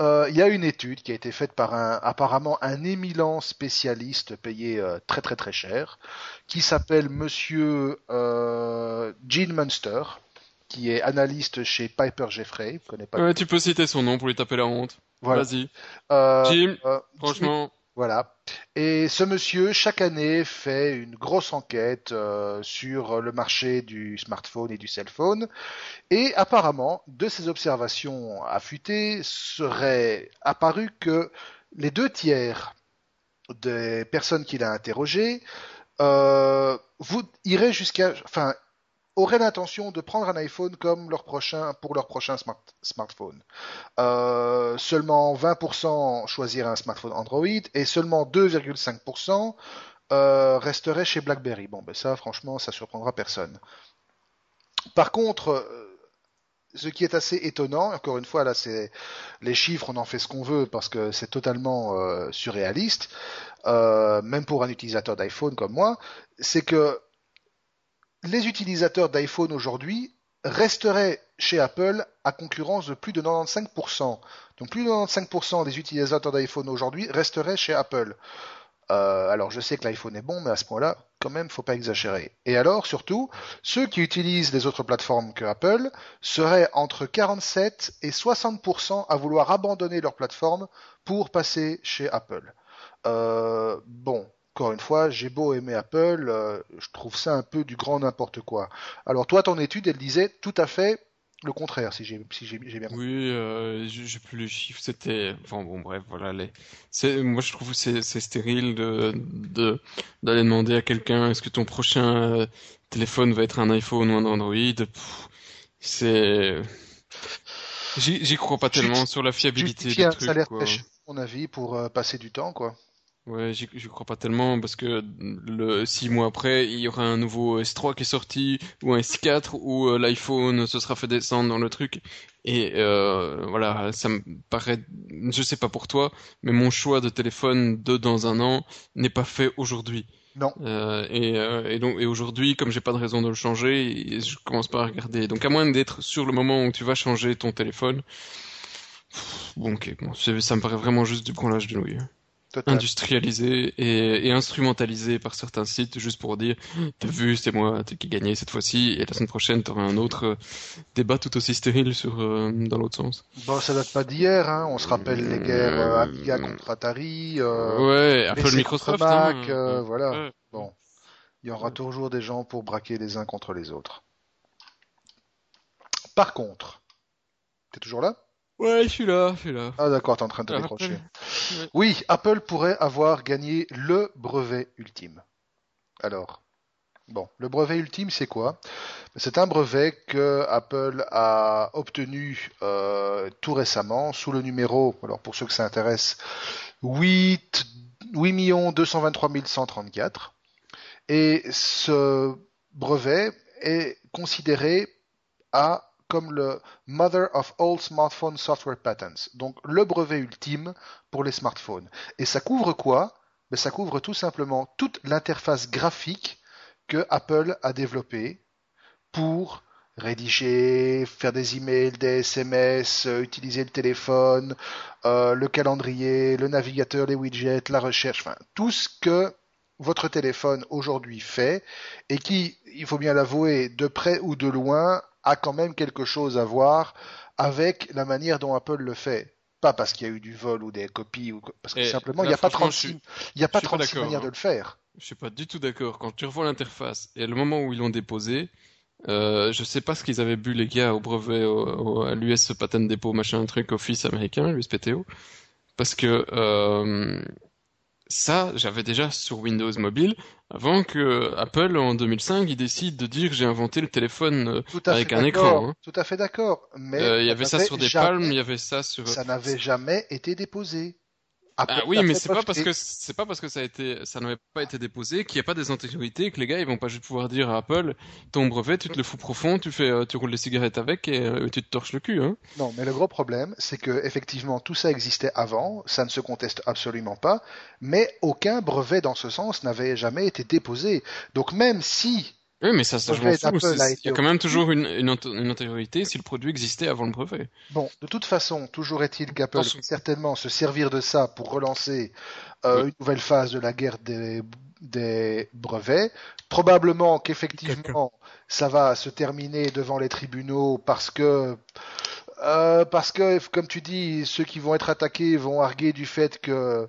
Euh, Il y a une étude qui a été faite par un, apparemment un éminent spécialiste payé euh, très très très cher, qui s'appelle Monsieur euh, Gene Munster qui est analyste chez Piper Jeffrey. Je connais pas. ouais, tu peux citer son nom pour lui taper la honte. Voilà. Vas-y. Euh, Jim, euh, franchement, Voilà. Et ce monsieur, chaque année, fait une grosse enquête euh, sur le marché du smartphone et du cellphone. Et apparemment, de ses observations affûtées, serait apparu que les deux tiers des personnes qu'il a interrogées euh, iraient jusqu'à, auraient l'intention de prendre un iPhone comme leur prochain pour leur prochain smart- smartphone. Euh, seulement 20% choisiraient un smartphone Android et seulement 2,5% euh, resteraient chez BlackBerry. Bon, ben ça, franchement, ça surprendra personne. Par contre, euh, ce qui est assez étonnant, encore une fois, là, c'est les chiffres, on en fait ce qu'on veut parce que c'est totalement surréaliste, même pour un utilisateur d'iPhone comme moi, c'est que les utilisateurs d'iPhone aujourd'hui resteraient chez Apple à concurrence de plus de 95%. Donc plus de 95% des utilisateurs d'iPhone aujourd'hui resteraient chez Apple. Euh, alors je sais que l'iPhone est bon, mais à ce point-là, quand même, faut pas exagérer. Et alors, surtout, ceux qui utilisent les autres plateformes que Apple seraient entre 47 et 60% à vouloir abandonner leur plateforme pour passer chez Apple. Euh, bon, encore une fois, j'ai beau aimer Apple, euh, je trouve ça un peu du grand n'importe quoi. Alors toi, ton étude, elle disait tout à fait le contraire, si j'ai si j'ai bien compris. Oui, euh, j'ai plus les chiffres. C'était, enfin bon, bref, voilà. Les... Moi, je trouve que c'est, c'est stérile de, de d'aller demander à quelqu'un est-ce que ton prochain euh, téléphone va être un iPhone ou un Android? c'est, j'y, crois pas tellement sur la fiabilité du truc. Ça a l'air mon avis, pour euh, passer du temps, quoi. Ouais, j'y crois pas tellement parce que le six mois après, il y aura un nouveau S3 qui est sorti ou un S4 où euh, l'iPhone se sera fait descendre dans le truc et euh, voilà, ça me paraît, je sais pas pour toi, mais mon choix de téléphone de dans un an n'est pas fait aujourd'hui. Non. Euh, et, euh, et, donc et aujourd'hui, comme j'ai pas de raison de le changer, je commence pas à regarder. Donc à moins d'être sur le moment où tu vas changer ton téléphone, bon ok, bon, ça me paraît vraiment juste du branlage de nouilles industrialisé et, et, instrumentalisé par certains sites juste pour dire t'as vu c'est moi qui gagnais cette fois-ci et la semaine prochaine t'auras un autre euh, débat tout aussi stérile sur euh, dans l'autre sens. Bon ça date pas d'hier hein. on se rappelle les guerres euh, Amiga contre Atari. ouais Apple Microsoft. Mac, hein. voilà bon il y aura toujours des gens pour braquer les uns contre les autres. Par contre t'es toujours là? Ouais, je suis là, je suis là. Ah d'accord, t'es en train de te ah, décrocher. Oui, Apple pourrait avoir gagné le brevet ultime. Alors, bon, le brevet ultime, c'est quoi? C'est un brevet que Apple a obtenu euh, tout récemment sous le numéro, alors pour ceux que ça intéresse, 8, 8 223 134. Et ce brevet est considéré à comme le Mother of All Smartphone Software Patents, donc le brevet ultime pour les smartphones. Et ça couvre quoi? Ben, Ça couvre tout simplement toute l'interface graphique que Apple a développée pour rédiger, faire des emails, des SMS, euh, utiliser le téléphone, euh, le calendrier, le navigateur, les widgets, la recherche, enfin tout ce que votre téléphone aujourd'hui fait et qui, il faut bien l'avouer, de près ou de loin, a quand même quelque chose à voir avec la manière dont Apple le fait. Pas parce qu'il y a eu du vol ou des copies, ou parce que simplement il n'y a pas 36, il a pas 36 manières de le faire. Je suis pas du tout d'accord. Quand tu revois l'interface et le moment où ils l'ont déposé, euh, je sais pas ce qu'ils avaient bu les gars au brevet, à l'US Patent Depot, machin, truc office américain, l'USPTO, parce que euh, ça, j'avais déjà sur Windows Mobile, avant que Apple, en 2005, il décide de dire j'ai inventé le téléphone euh, avec un écran. Hein. Tout à fait d'accord. Mais euh, il y avait ça sur des palmes, il y avait ça sur. Ça n'avait jamais été déposé. Ah oui, mais c'est pas parce que c'est pas parce que ça a été, ça n'avait pas été déposé qu'il n'y a pas des antériorités que les gars ils vont pas juste pouvoir dire à Apple ton brevet tu te le fous profond, tu fais, euh, tu roules des cigarettes avec et euh, tu te torches le cul. Hein. Non, mais le gros problème c'est que effectivement tout ça existait avant, ça ne se conteste absolument pas, mais aucun brevet dans ce sens n'avait jamais été déposé. Donc même si oui, mais ça, ça je m'en fous. Il y a quand même toujours une, une, antériorité si le produit existait avant le brevet. Bon, de toute façon, toujours est-il qu'Apple va certainement se servir de ça pour relancer euh, une nouvelle phase de la guerre des, des brevets. Probablement qu'effectivement, ça va se terminer devant les tribunaux parce que euh, parce que, comme tu dis, ceux qui vont être attaqués vont arguer du fait que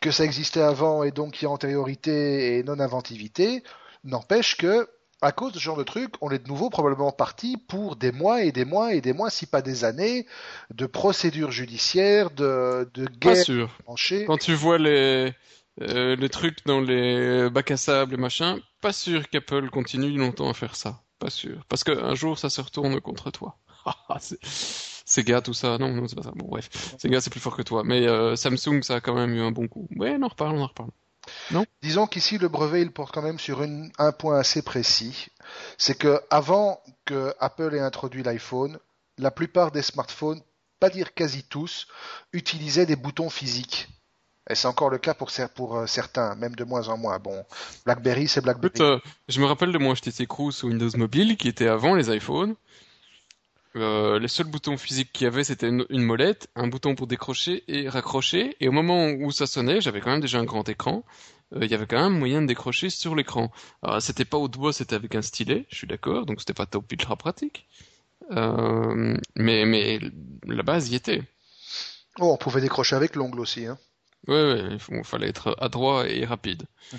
que ça existait avant et donc il y a antériorité et non-inventivité. N'empêche que, à cause de ce genre de truc, on est de nouveau probablement parti pour des mois et des mois et des mois, si pas des années, de procédures judiciaires, de, de guerres. Pas sûr. Quand tu vois les, euh, les trucs dans les bacs à sable et machin, pas sûr qu'Apple continue longtemps à faire ça. Pas sûr. Parce qu'un jour, ça se retourne contre toi. (laughs) c'est gars tout ça. Non, non, c'est pas ça. Bon, bref. gars c'est plus fort que toi. Mais euh, Samsung, ça a quand même eu un bon coup. Ouais, on en reparle, on en reparle. Non. Disons qu'ici le brevet il porte quand même sur une, un point assez précis, c'est que avant que Apple ait introduit l'iPhone, la plupart des smartphones, pas dire quasi tous, utilisaient des boutons physiques. Et c'est encore le cas pour, pour euh, certains, même de moins en moins. Bon, BlackBerry, c'est BlackBerry. Euh, je me rappelle de mon HTC Cruise sous Windows Mobile, qui était avant les iPhones. Euh, les seuls boutons physiques qu'il y avait, c'était une, molette, un bouton pour décrocher et raccrocher. Et au moment où ça sonnait, j'avais quand même déjà un grand écran. Il y avait quand même moyen de décrocher sur l'écran. Alors, c'était pas au doigt, c'était avec un stylet, je suis d'accord, donc c'était pas top ultra pratique. mais, mais la base y était. Oh, on pouvait décrocher avec l'ongle aussi, hein. Ouais, ouais, il fallait être adroit et rapide. (laughs)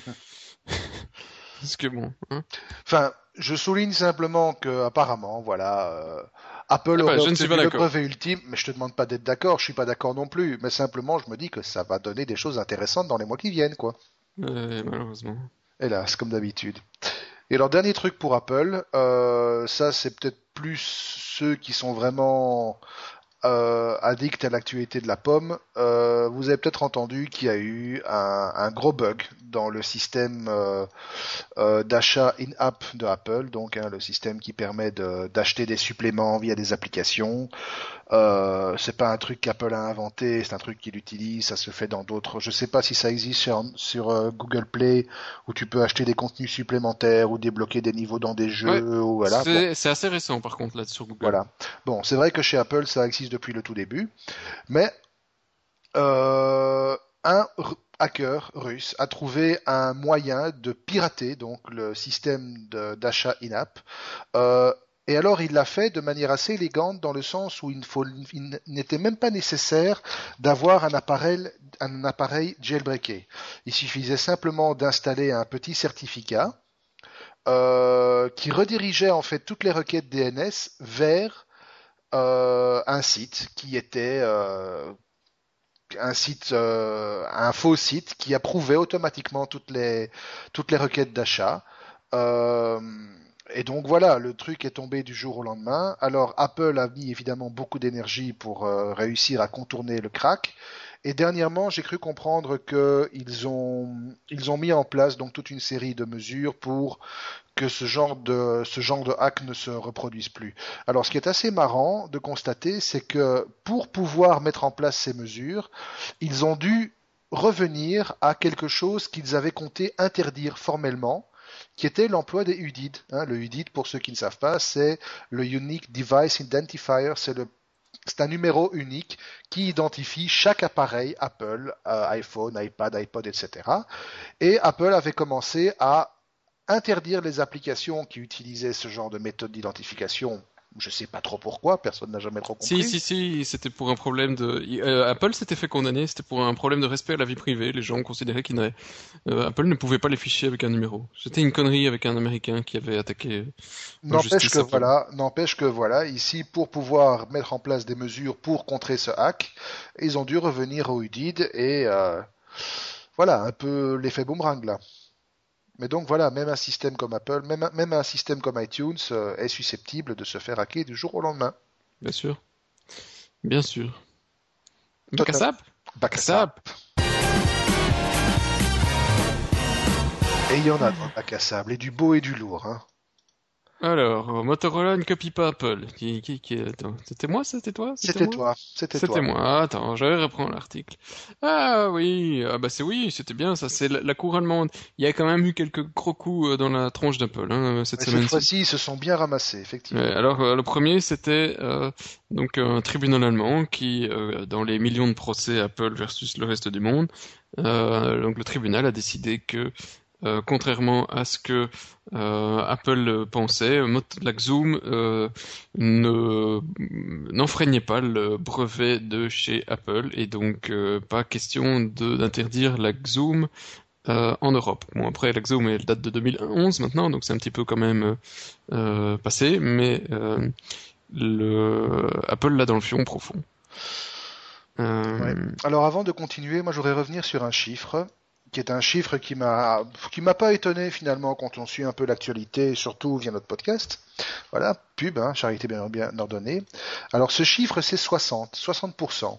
Parce que bon. Hein. Enfin, je souligne simplement que apparemment, voilà, euh, Apple ah bah, aurait le brevet ultime, mais je te demande pas d'être d'accord, je suis pas d'accord non plus, mais simplement je me dis que ça va donner des choses intéressantes dans les mois qui viennent, quoi. Ouais, malheureusement. Hélas, comme d'habitude. Et alors dernier truc pour Apple, euh, ça c'est peut-être plus ceux qui sont vraiment euh, addict à l'actualité de la pomme, euh, vous avez peut-être entendu qu'il y a eu un, gros bug dans le système euh, d'achat in-app de Apple, donc hein, le système qui permet d'acheter des suppléments via des applications. Euh, c'est pas un truc qu'Apple a inventé, c'est un truc qu'il utilise, ça se fait dans d'autres. Je sais pas si ça existe sur, sur Google Play où tu peux acheter des contenus supplémentaires ou débloquer des niveaux dans des jeux. ou voilà. C'est assez récent par contre là sur Google. Voilà. Bon, c'est vrai que chez Apple ça existe depuis le tout début, mais euh, un hacker russe a trouvé un moyen de pirater donc le système d'achat in-app. Euh, et alors il l'a fait de manière assez élégante dans le sens où il, n'était même pas nécessaire d'avoir un appareil, un jailbreaké. Il suffisait simplement d'installer un petit certificat euh, qui redirigeait en fait toutes les requêtes DNS vers euh, un site qui était euh, un site, euh, un faux site qui approuvait automatiquement toutes les toutes les requêtes d'achat. Et donc voilà, le truc est tombé du jour au lendemain. Alors Apple a mis évidemment beaucoup d'énergie pour réussir à contourner le crack. Et dernièrement, j'ai cru comprendre qu'ils ont, ils ont mis en place donc toute une série de mesures pour que ce genre de ce genre de hack ne se reproduise plus. Alors ce qui est assez marrant de constater, c'est que pour pouvoir mettre en place ces mesures, ils ont dû revenir à quelque chose qu'ils avaient compté interdire formellement, qui était l'emploi des UDID. Hein, le UDID, pour ceux qui ne savent pas, c'est le Unique Device Identifier, c'est un numéro unique qui identifie chaque appareil Apple, euh, iPhone, iPad, iPod, etc. Et Apple avait commencé à interdire les applications qui utilisaient ce genre de méthode d'identification. Je sais pas trop pourquoi, personne n'a jamais trop compris. Si, si, si, c'était pour un problème de. Euh, Apple s'était fait condamner, c'était pour un problème de respect à la vie privée. Les gens considéraient qu'Apple euh, Apple ne pouvait pas les ficher avec un numéro. C'était une connerie avec un Américain qui avait attaqué. N'empêche que voilà, n'empêche que voilà, ici pour pouvoir mettre en place des mesures pour contrer ce hack, ils ont dû revenir au UDID et euh, voilà un peu l'effet boomerang là. Mais donc voilà, même un système comme Apple, même, même un système comme iTunes euh, est susceptible de se faire hacker du jour au lendemain. Bien sûr. Bien sûr. Bac à Et il y en a dans bac à sable, et du beau et du lourd. Hein. Alors, Motorola ne copie pas Apple. Qui, qui, qui... C'était moi, c'était toi C'était toi. C'était toi. C'était moi. Attends, je vais reprendre l'article. Ah oui, ah bah c'est oui, c'était bien. Ça, c'est la, cour allemande. Il y a quand même eu quelques gros coups euh, dans la tronche d'Apple hein, cette semaine. Cette fois-ci, ils se sont bien ramassés, effectivement. alors, euh, le premier, c'était euh, donc un tribunal allemand qui, dans les millions de procès Apple versus le reste du monde, donc le tribunal a décidé que euh, contrairement à ce que euh, Apple pensait, la Zoom euh, ne n'enfreignait pas le brevet de chez Apple et donc pas question d'interdire la Zoom en Europe. Bon après la Zoom elle date de 2011 maintenant donc c'est un petit peu quand même passé mais le Apple l'a dans le fion profond. Alors avant de continuer, moi je voudrais revenir sur un chiffre qui est un chiffre qui m'a qui m'a pas étonné finalement quand on suit un peu l'actualité, surtout via notre podcast. Voilà, pub, hein, charité bien, bien ordonnée. Alors ce chiffre c'est 60, 60%.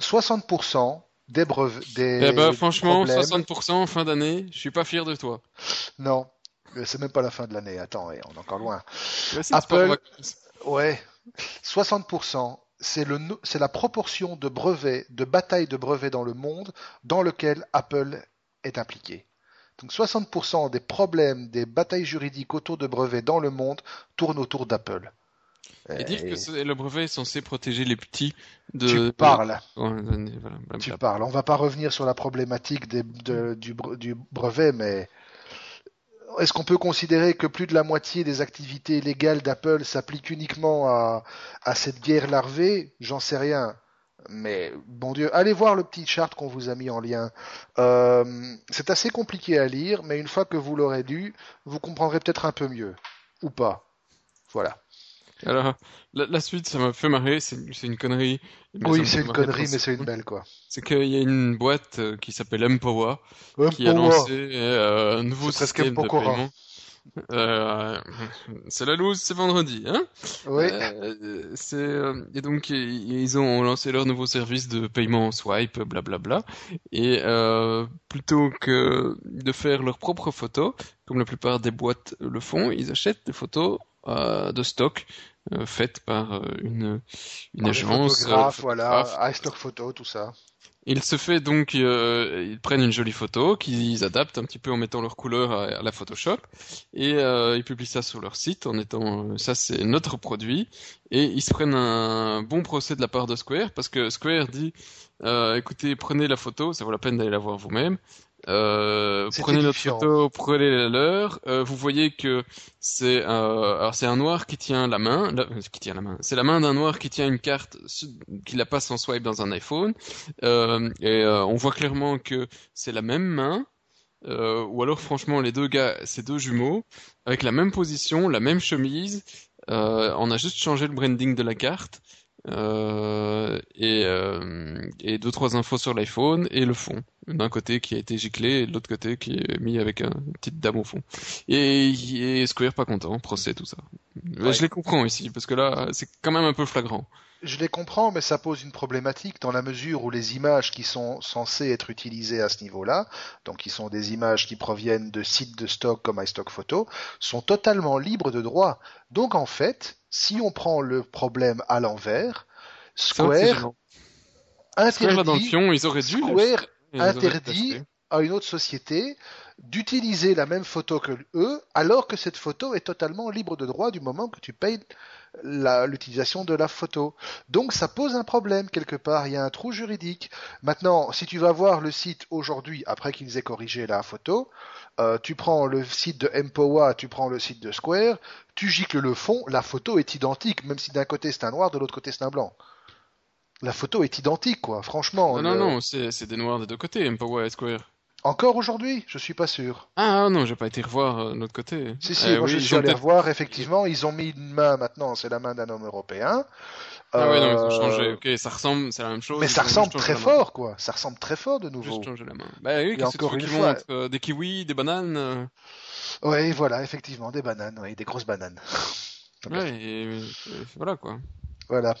60% des brevets, des Eh ben, franchement, problèmes. 60% en fin d'année, je suis pas fier de toi. Non, c'est même pas la fin de l'année. Attends, ouais, on est encore loin. Ouais, Apple-. Ouais, 60%, c'est le c'est la proportion de brevets, de batailles de brevets dans le monde dans lequel Apple est impliqué. Donc 60% des problèmes, des batailles juridiques autour de brevets dans le monde tournent autour d'Apple. Et dire Et que le brevet est censé protéger les petits de... tu parles, voilà, tu parles. On va pas revenir sur la problématique des- de- du, bre- du brevet, mais est-ce qu'on peut considérer que plus de la moitié des activités légales d'Apple s'appliquent uniquement à, à cette guerre larvée? J'en sais rien. Mais bon Dieu, allez voir le petit chart qu'on vous a mis en lien. Euh, c'est assez compliqué à lire, mais une fois que vous l'aurez lu, vous comprendrez peut-être un peu mieux. Ou pas. Voilà. Alors, la, la suite, ça m'a fait marrer, c'est c'est une connerie. oui, c'est une connerie, mais c'est une belle, quoi. C'est qu'il y a une boîte euh, qui s'appelle Empower Hop, qui a lancé euh, un nouveau système de paiement. Euh, c'est la loose, c'est vendredi, hein? Oui. Euh, c'est euh, et donc ils ont lancé leur nouveau service de paiement swipe, blablabla. Et euh, plutôt que de faire leurs propres photos, comme la plupart des boîtes le font, ils achètent des photos de stock faites par une une Par agence, photographes, euh, voilà, photographe. iStock Photo, tout ça. Il se fait donc, euh, ils prennent une jolie photo, qu'ils adaptent un petit peu en mettant leur couleur à, la Photoshop, et euh, ils publient ça sur leur site en étant, euh, ça c'est notre produit, et ils se prennent un bon procès de la part de Square, parce que Square dit, euh, écoutez, prenez la photo, ça vaut la peine d'aller la voir vous-même, euh, prenez notre photo, prenez la leur, euh, vous voyez que c'est, euh, alors c'est un noir qui tient la main, la- qui tient la main, c'est la main d'un noir qui tient une carte, qui la passe en swipe dans un iPhone, euh, et euh, on voit clairement que c'est la même main, euh, ou alors franchement les deux gars, c'est deux jumeaux, avec la même position, la même chemise, euh, on a juste changé le branding de la carte, euh, et, euh, et deux trois infos sur l'iPhone et le fond d'un côté qui a été giclé et de l'autre côté qui est mis avec un- une petite dame au fond et, et Square pas content procès tout ça Ouais. je les comprends ici parce que là c'est quand même un peu flagrant Je les comprends, mais ça pose une problématique dans la mesure où les images qui sont censées être utilisées à ce niveau-là, donc qui sont des images qui proviennent de sites de stock comme iStock Photo, sont totalement libres de droit. Donc en fait, si on prend le problème à l'envers, Square. Square dans le interdit, fion ils auraient dû Square interdit. À une autre société d'utiliser la même photo que eux, alors que cette photo est totalement libre de droit du moment que tu payes l'utilisation de la photo. Donc ça pose un problème quelque part, il y a un trou juridique. Maintenant, si tu vas voir le site aujourd'hui, après qu'ils aient corrigé la photo, euh, tu prends le site de Empowa, tu prends le site de Square, tu gicles le fond, la photo est identique, même si d'un côté c'est un noir, de l'autre côté c'est un blanc. La photo est identique, quoi. Franchement, non non le- non c'est des noirs des deux côtés Empower et Square encore aujourd'hui, je suis pas sûr. ah non j'ai pas été revoir euh, de l'autre côté Si, si, Eh moi oui, je suis allé revoir, effectivement, ils ont mis une main maintenant, c'est la main d'un homme européen. ah ouais non ils ont Euh, changé ok ça ressemble c'est la même chose Mais ça ressemble très fort, quoi. Ça ressemble très fort de nouveau. Juste changer la main. Bah oui, qu'est-ce que tu euh, Des kiwis, des bananes euh, Oui, voilà, effectivement, des bananes, oui, des grosses bananes. (laughs) Ouais, et, et voilà quoi. Voilà.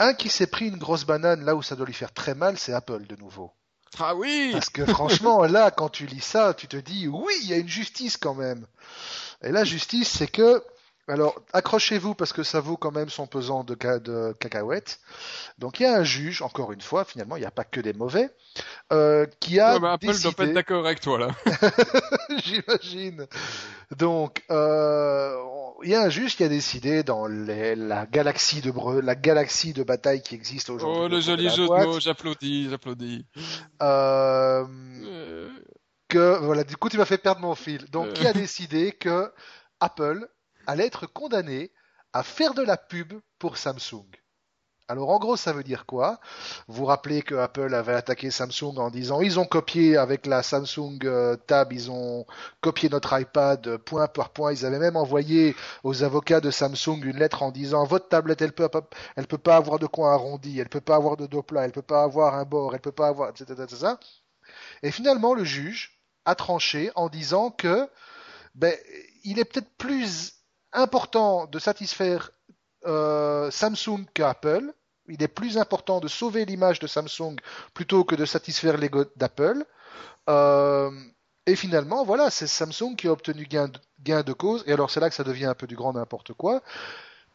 Un qui s'est pris une grosse banane là où ça doit lui faire très mal, c'est Apple de nouveau. Ah oui Parce que franchement, (laughs) là, quand tu lis ça, tu te dis, oui, il y a une justice quand même. Et la justice, c'est que, alors, accrochez-vous parce que ça vaut quand même son pesant de, ca- de cacahuètes. Donc, il y a un juge, encore une fois, finalement, il n'y a pas que des mauvais, euh, qui a Ouais, Apple doit pas être d'accord avec toi là. (laughs) j'imagine. Donc, euh, il y a un juge qui a décidé dans les- la galaxie de bre- la galaxie de bataille qui existe aujourd'hui. Oh le joli jeu de mots, j'applaudis, j'applaudis. euh, Euh, que voilà, du coup tu m'as fait perdre mon fil. Donc Euh. qui a décidé que Apple allait être condamné à faire de la pub pour Samsung? Alors en gros, ça veut dire quoi? Vous vous rappelez que Apple avait attaqué Samsung en disant ils ont copié avec la Samsung euh, Tab, ils ont copié notre iPad euh, point par point. Ils avaient même envoyé aux avocats de Samsung une lettre en disant votre tablette elle peut peut pas avoir de coin arrondi, elle peut pas avoir de dos plat, elle peut pas avoir un bord, elle peut pas avoir etc. Et finalement, le juge a tranché en disant que ben, il est peut-être plus important de satisfaire euh, Samsung qu'Apple. il est plus important de sauver l'image de Samsung plutôt que de satisfaire l'ego d'Apple. Euh, et finalement, voilà, c'est Samsung qui a obtenu gain de, cause. Et alors, c'est là que ça devient un peu du grand n'importe quoi.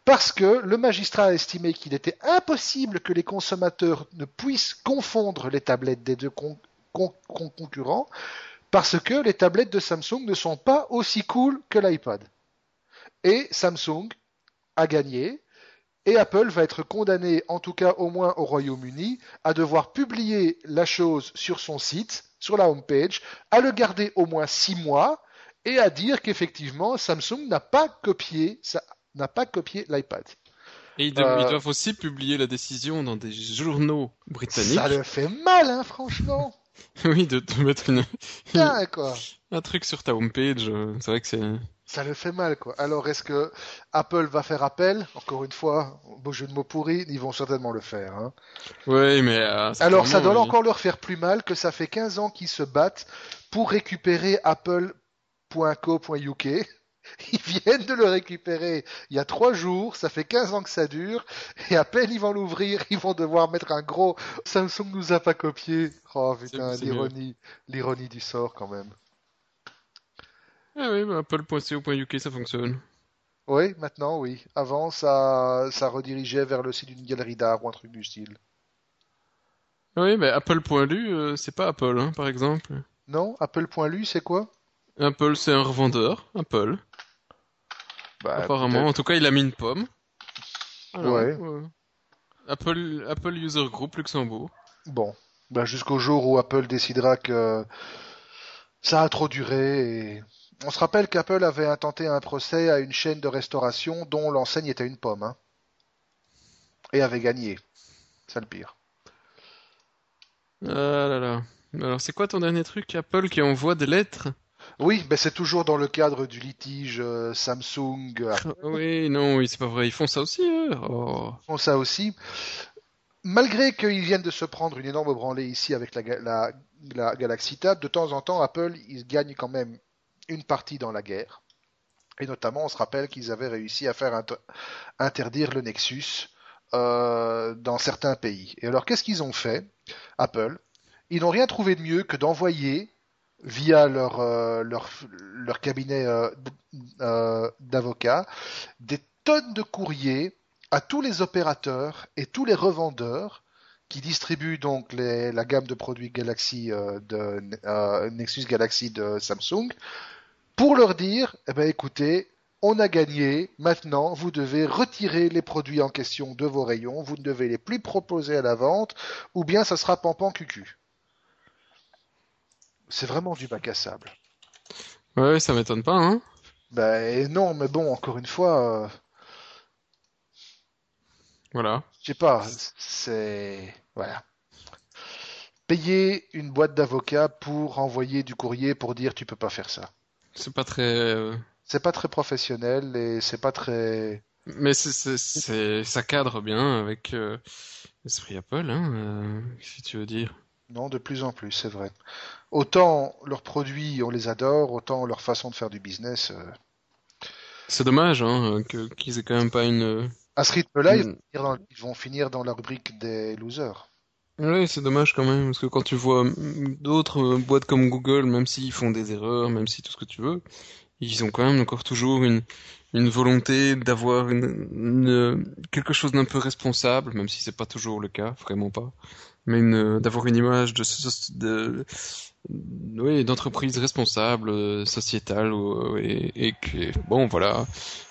Parce que le magistrat a estimé qu'il était impossible que les consommateurs ne puissent confondre les tablettes des deux con- con- con- concurrents, parce que les tablettes de Samsung ne sont pas aussi cool que l'iPad. Et Samsung a gagné, et Apple va être condamné, en tout cas au moins au Royaume-Uni, à devoir publier la chose sur son site, sur la homepage, à le garder au moins six mois, et à dire qu'effectivement Samsung n'a pas copié ça n'a pas copié l'iPad. Et ils, doivent- Euh, ils doivent aussi publier la décision dans des journaux britanniques. Ça le fait mal, hein, franchement. (laughs) Oui, de te mettre une, Putain, quoi. un truc sur ta homepage. euh, C'est vrai que c'est. Ça le fait mal, quoi. Alors, est-ce que Apple va faire appel? Encore une fois, beau jeu de mots pourri, ils vont certainement le faire. Hein. Ouais, mais. euh, Alors, ça doit oui. encore leur faire plus mal que ça fait 15 ans qu'ils se battent pour récupérer apple.co.uk. (laughs) Ils viennent de le récupérer il y a trois jours, ça fait 15 ans que ça dure, et à peine ils vont l'ouvrir, ils vont devoir mettre un gros Samsung nous a pas copié. Oh putain, l'ironie, l'ironie du sort quand même. Ah oui, bah, apple.co.uk ça fonctionne. Oui, maintenant oui. Avant ça, ça redirigeait vers le site d'une galerie d'art ou un truc du style. Ah Oui, mais apple.lu, euh, c'est pas Apple, hein, par exemple. Non, Apple.lu c'est quoi? Apple, c'est un revendeur, Apple. Bah, Apparemment, en tout cas, il a mis une pomme. Alors, Ouais. euh, Apple, Apple User Group Luxembourg. Bon, bah, jusqu'au jour où Apple décidera que ça a trop duré. Et... On se rappelle qu'Apple avait intenté un procès à une chaîne de restauration dont l'enseigne était une pomme. hein. Et avait gagné. C'est le pire. Ah là là. Alors, c'est quoi ton dernier truc? Apple qui envoie des lettres? Oui, ben c'est toujours dans le cadre du litige euh, Samsung. (laughs) Oui, non, oui, c'est pas vrai. Ils font ça aussi, eux. Oh. font ça aussi. Malgré qu'ils viennent de se prendre une énorme branlée ici avec la, la Galaxy Tab, de temps en temps, Apple, ils gagnent quand même une partie dans la guerre. Et notamment, on se rappelle qu'ils avaient réussi à faire inter- interdire le Nexus euh, dans certains pays. Et alors, qu'est-ce qu'ils ont fait, Apple? Ils n'ont rien trouvé de mieux que d'envoyer via leur, euh, leur, leur cabinet euh, d'avocats des tonnes de courriers à tous les opérateurs et tous les revendeurs qui distribuent donc les- la gamme de produits Galaxy de Nexus Galaxy de Samsung pour leur dire eh ben écoutez on a gagné maintenant vous devez retirer les produits en question de vos rayons vous ne devez les plus proposer à la vente ou bien ça sera pampan cucu c'est vraiment du bac à sable Ouais, ça m'étonne pas, hein. ben non mais bon encore une fois euh, Voilà. Je sais pas, c'est voilà. Payer une boîte d'avocats pour envoyer du courrier pour dire tu peux pas faire ça. C'est pas très... euh, C'est pas très professionnel et c'est pas très. Mais c'est, ça cadre bien avec euh, l'esprit Apple, hein, euh, si tu veux dire. Non, de plus en plus, c'est vrai. Autant leurs produits, on les adore, autant leur façon de faire du business. euh, C'est dommage, hein, qu'ils aient quand même pas une... À ce rythme-là, une- ils vont finir dans la rubrique des losers. Ouais, c'est dommage quand même, parce que quand tu vois mm, d'autres euh, boîtes comme Google, même s'ils font des erreurs, même si tout ce que tu veux, ils ont quand même encore toujours une, une volonté d'avoir une, une- quelque chose d'un peu responsable, même si c'est pas toujours le cas, vraiment pas, mais une, d'avoir une image de, de, oui, d'entreprise responsable, euh, sociétale, et que, bon, voilà,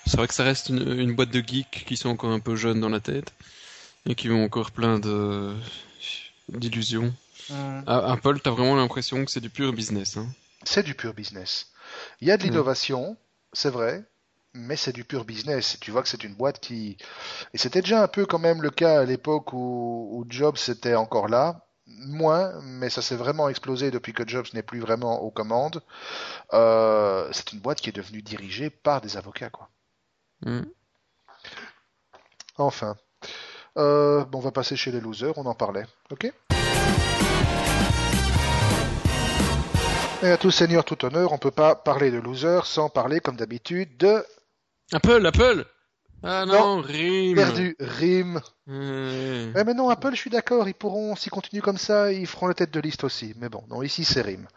c'est vrai que ça reste une, une boîte de geeks qui sont encore un peu jeunes dans la tête, et qui ont encore plein de, d'illusions. À Apple, t'as vraiment l'impression que c'est du pur business. Hein. C'est du pur business. Il y a de Mm. l'innovation, c'est vrai, mais c'est du pur business. Tu vois que c'est une boîte qui... Et c'était déjà un peu quand même le cas à l'époque où, où Jobs était encore là. Moins, mais ça s'est vraiment explosé depuis que Jobs n'est plus vraiment aux commandes. Euh, c'est une boîte qui est devenue dirigée par des avocats, quoi. Mm. Enfin. Euh, bon, on va passer chez les losers, on en parlait. Ok Et à tout seigneur, tout honneur, on peut pas parler de losers sans parler, comme d'habitude, de Apple, Apple Ah Non, non, RIM. Perdu, RIM. Ouais. Ouais, mais non, Apple, je suis d'accord, ils pourront, s'ils continuent comme ça, ils feront la tête de liste aussi. Mais bon, non, ici c'est RIM.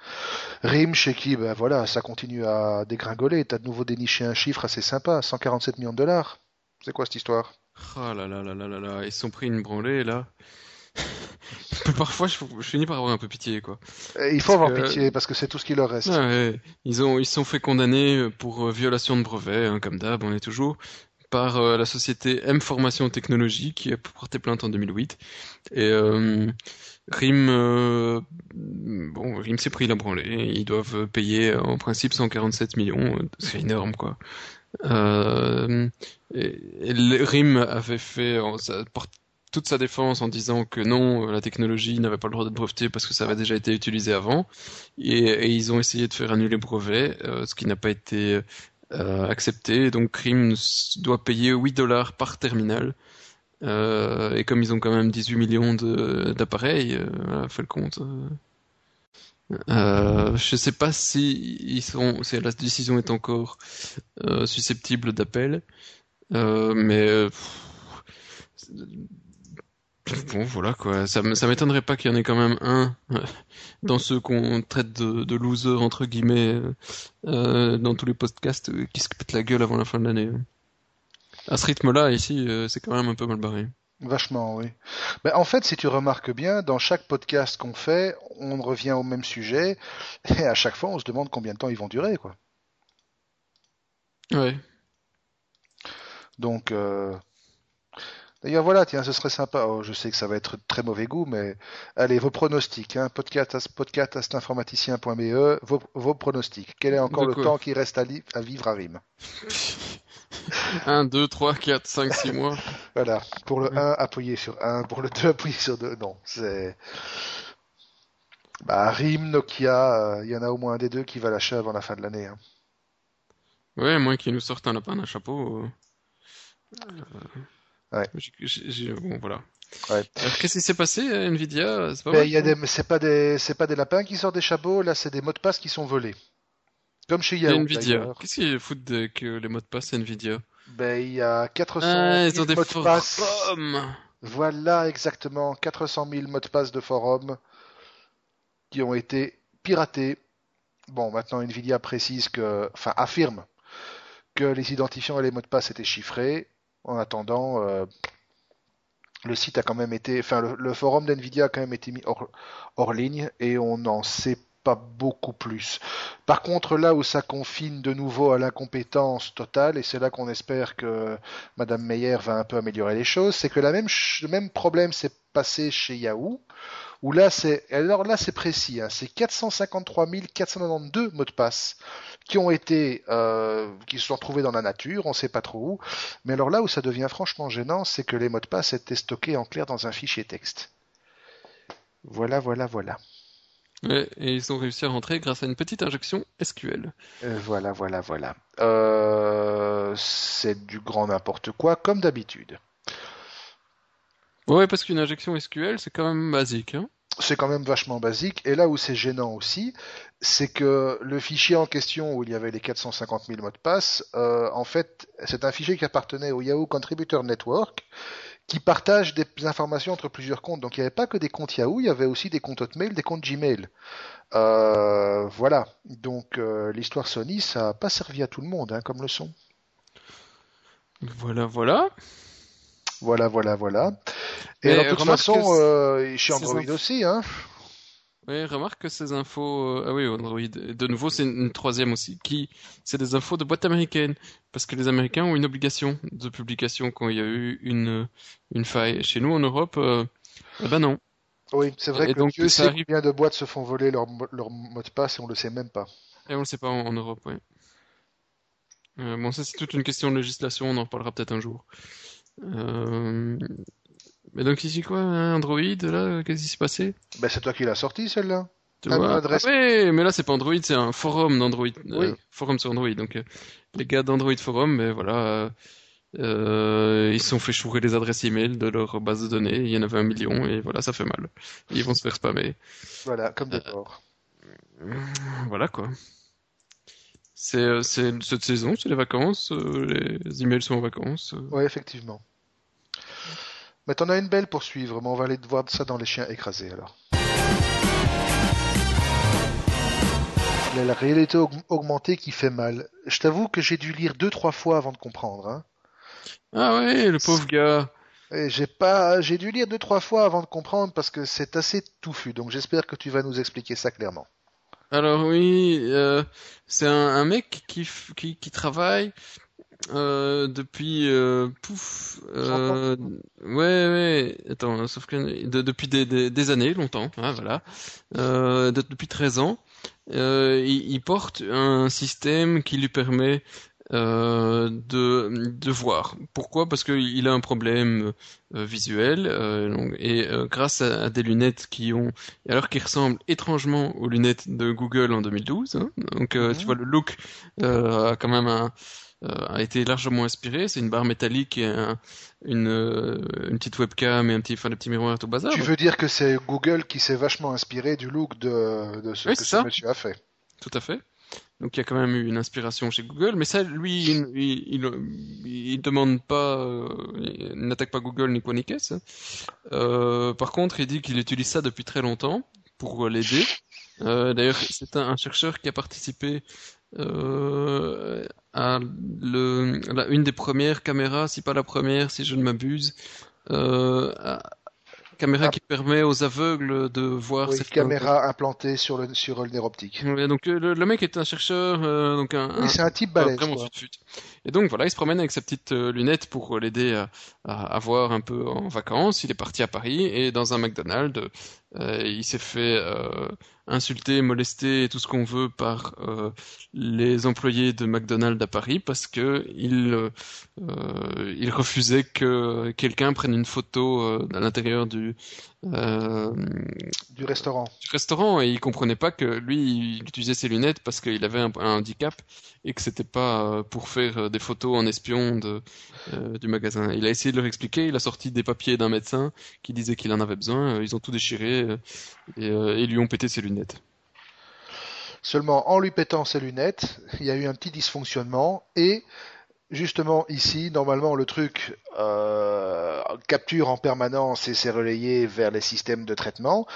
RIM, chez qui, ben voilà, ça continue à dégringoler. T'as de nouveau déniché un chiffre assez sympa, 147 millions de dollars. C'est quoi cette histoire? Oh là là là là là là, ils se sont pris une branlée là. (laughs) Parfois, je, je finis par avoir un peu pitié, quoi. Euh, Il faut avoir que- pitié parce que c'est tout ce qui leur reste. Ouais. Ils ont, ils sont fait condamner pour euh, violation de brevet, hein, comme d'hab, on est toujours, par euh, la société M Formation Technologie qui a porté plainte en 2008. Et euh, RIM, euh, bon, RIM s'est pris la branlée. Ils doivent payer euh, en principe 147 millions. C'est énorme, quoi. Euh, RIM avait fait toute sa défense en disant que non, la technologie n'avait pas le droit d'être brevetée parce que ça avait déjà été utilisé avant. Et, ils ont essayé de faire annuler le brevet, euh, ce qui n'a pas été euh, accepté. Donc RIM doit payer 8 dollars par terminal. Et comme ils ont quand même 18 millions d'appareils, voilà, fais le compte. Euh. Je sais pas si ils sont, si la décision est encore euh, susceptible d'appel, euh, mais bon voilà quoi. Ça, m'étonnerait pas qu'il y en ait quand même un euh, dans ceux qu'on traite de, de losers entre guillemets euh, dans tous les podcasts qui se pètent la gueule avant la fin de l'année. À ce rythme-là, ici, c'est quand même un peu mal barré. Vachement, oui. Ben, en fait, si tu remarques bien, dans chaque podcast qu'on fait, on revient au même sujet, (laughs) et à chaque fois, on se demande combien de temps ils vont durer, quoi. Ouais. Donc, euh, d'ailleurs, voilà, tiens, ce serait sympa. Oh, je sais que ça va être de très mauvais goût, mais allez, vos pronostics, hein, podcast, podcast.informaticien.be, vos, vos pronostics. Quel est encore le temps qui reste à, vivre à Rime? 1, 2, 3, 4, 5, 6 mois. Voilà. Pour le Ouais. 1, appuyez sur 1. Pour le 2, (laughs) appuyez sur 2. Non, c'est... Bah, Rime, Nokia, euh, il y en a au moins un des deux qui va lâcher avant la fin de l'année. hein. Ouais, moins qu'ils nous sortent un lapin d'un chapeau. euh, Ouais. j'ai- j'ai- j'ai- bon, voilà. Ouais. Alors, qu'est-ce qui s'est passé Nvidia? C'est pas Ben, pas des, c'est pas des lapins qui sortent des chapeaux, là, c'est des mots de passe qui sont volés. Comme chez Yahoo, Nvidia. Qu'est-ce qu'ils foutent de- que les mots de passe Nvidia? Ben, il y a 400 Ah, 000 ils ont des mots de passe. Voilà, exactement. 400 000 mots de passe de forum qui ont été piratés. Bon, maintenant, Nvidia précise que, enfin, affirme que les identifiants et les mots de passe étaient chiffrés. En attendant, euh, le site a quand même été, le, forum d'Nvidia a quand même été mis hors, ligne et on n'en sait pas beaucoup plus. Par contre, là où ça confine de nouveau à l'incompétence totale, et c'est là qu'on espère que Madame Meyer va un peu améliorer les choses, c'est que la le même problème s'est passé chez Yahoo, où là c'est, alors là c'est précis, hein, c'est 453 492 mots de passe qui ont été, euh, qui se sont retrouvés dans la nature, on sait pas trop où, mais alors là où ça devient franchement gênant, c'est que les mots de passe étaient stockés en clair dans un fichier texte. Voilà, voilà, voilà. Ouais, et ils ont réussi à rentrer grâce à une petite injection SQL. Euh, voilà, voilà, voilà. Euh, c'est du grand n'importe quoi, comme d'habitude. Ouais, parce qu'une injection SQL, c'est quand même basique, hein. C'est quand même vachement basique. Et là où c'est gênant aussi, c'est que le fichier en question où il y avait les 450 000 mots de passe, euh, en fait, c'est un fichier qui appartenait au Yahoo Contributor Network, qui partage des informations entre plusieurs comptes. Donc il n'y avait pas que des comptes Yahoo, il y avait aussi des comptes Hotmail, des comptes Gmail. Euh, voilà. Donc euh, l'histoire Sony, ça n'a pas servi à tout le monde, hein, comme leçon. Voilà, voilà. Voilà, voilà, voilà. Et de toute façon, euh, chez Android infos- aussi, hein. Ouais, remarque que ces infos, euh, ah oui, Android. De nouveau, c'est une troisième aussi, qui, c'est des infos de boîte américaine. Parce que les Américains ont une obligation de publication quand il y a eu une, une faille. Chez nous, en Europe, euh, eh ben non. Oui, c'est vrai Et que donc, Dieu sait arrive- combien de boîtes se font voler leur, leur mot de passe et on le sait même pas. Et on le sait pas en, en Europe, ouais. Euh, bon, ça, c'est toute une question de législation, on en reparlera peut-être un jour. Euh, mais donc, ici, quoi, Android, là, qu'est-ce qui s'est passé? Ben, c'est toi qui l'as sorti, celle-là. Tu Ah, vois? adresse- Ah ouais, mais là, c'est pas Android, c'est un forum d'Android. euh, Oui. forum sur Android. Donc, euh, les gars d'Android Forum, ben voilà, euh, ils se sont fait chourer les adresses email de leur base de données. Il y en avait un million, et voilà, ça fait mal. Ils vont se faire spammer. Voilà, comme des porcs. Voilà, quoi. C'est cette saison, c'est les vacances, les emails sont en vacances. Oui, effectivement. Mais t'en as une belle pour suivre, mais on va aller voir ça dans les chiens écrasés alors. la réalité augmentée qui fait mal. Je t'avoue que j'ai dû lire deux trois fois avant de comprendre. Hein. Ah ouais, le pauvre gars. J'ai pas, j'ai dû lire deux trois fois avant de comprendre parce que c'est assez touffu. Donc j'espère que tu vas nous expliquer ça clairement. Alors oui, euh, c'est un, mec qui, qui, qui travaille euh, depuis euh, pouf euh, ouais ouais attends sauf que depuis des, des, années longtemps hein, voilà euh, depuis 13 ans euh, il, il, porte un système qui lui permet euh, de, de voir. Pourquoi? Parce qu'il a un problème visuel euh, et euh, grâce à, des lunettes qui ont, alors qui ressemblent étrangement aux lunettes de Google en 2012. Hein, donc mhm. tu vois le look a quand même un, a été largement inspiré. C'est une barre métallique et une, une petite webcam et un petit, enfin, des petits miroirs tout bazar. Tu veux dire que c'est Google qui s'est vachement inspiré du look de, de ce que ce monsieur a fait Tout à fait. Donc il y a quand même eu une inspiration chez Google, mais ça, lui, il, il, il, demande pas, euh, il n'attaque pas Google ni quoi ni qu'est-ce. Euh, par contre, il dit qu'il utilise ça depuis très longtemps pour l'aider. Euh, D'ailleurs, c'est un, chercheur qui a participé euh, à le, la, une des premières caméras, si pas la première, si je ne m'abuse, euh, caméra ah. qui permet aux aveugles de voir. Oui, caméra implantée sur le sur le nerf optique. donc euh, le, mec est un chercheur, euh, donc un. Oui, c'est un type balèze. Et donc voilà, il se promène avec sa petite euh, lunette pour l'aider à, à, voir un peu en vacances. Il est parti à Paris et dans un McDonald's, euh, il s'est fait euh, insulter, molester, tout ce qu'on veut par euh, les employés de McDonald's à Paris parce que il, il refusait que quelqu'un prenne une photo à l'intérieur du du restaurant. Du restaurant et il comprenait pas que lui il utilisait ses lunettes parce qu'il avait un, handicap et que c'était pas pour faire des photos en espion de, du magasin. Il a essayé de leur expliquer, il a sorti des papiers d'un médecin qui disait qu'il en avait besoin, ils ont tout déchiré euh, euh, et, lui ont pété ses lunettes. Seulement, en lui pétant ses lunettes, il y a eu un petit dysfonctionnement et justement ici, normalement, le truc euh, capture en permanence et s'est relayé vers les systèmes de traitement.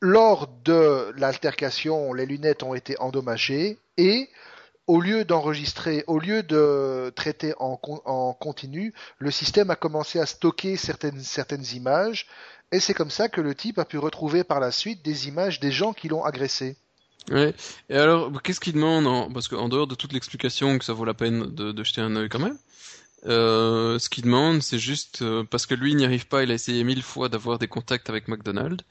Lors de l'altercation, les lunettes ont été endommagées et au lieu d'enregistrer, au lieu de traiter en, en, continu, le système a commencé à stocker certaines, certaines images et c'est comme ça que le type a pu retrouver par la suite des images des gens qui l'ont agressé. Ouais. Et alors, qu'est-ce qu'il demande Parce qu'en dehors de toute l'explication que ça vaut la peine de, jeter un œil quand même, euh, ce qu'il demande, c'est juste euh, parce que lui il n'y arrive pas, il a essayé mille fois d'avoir des contacts avec McDonald's,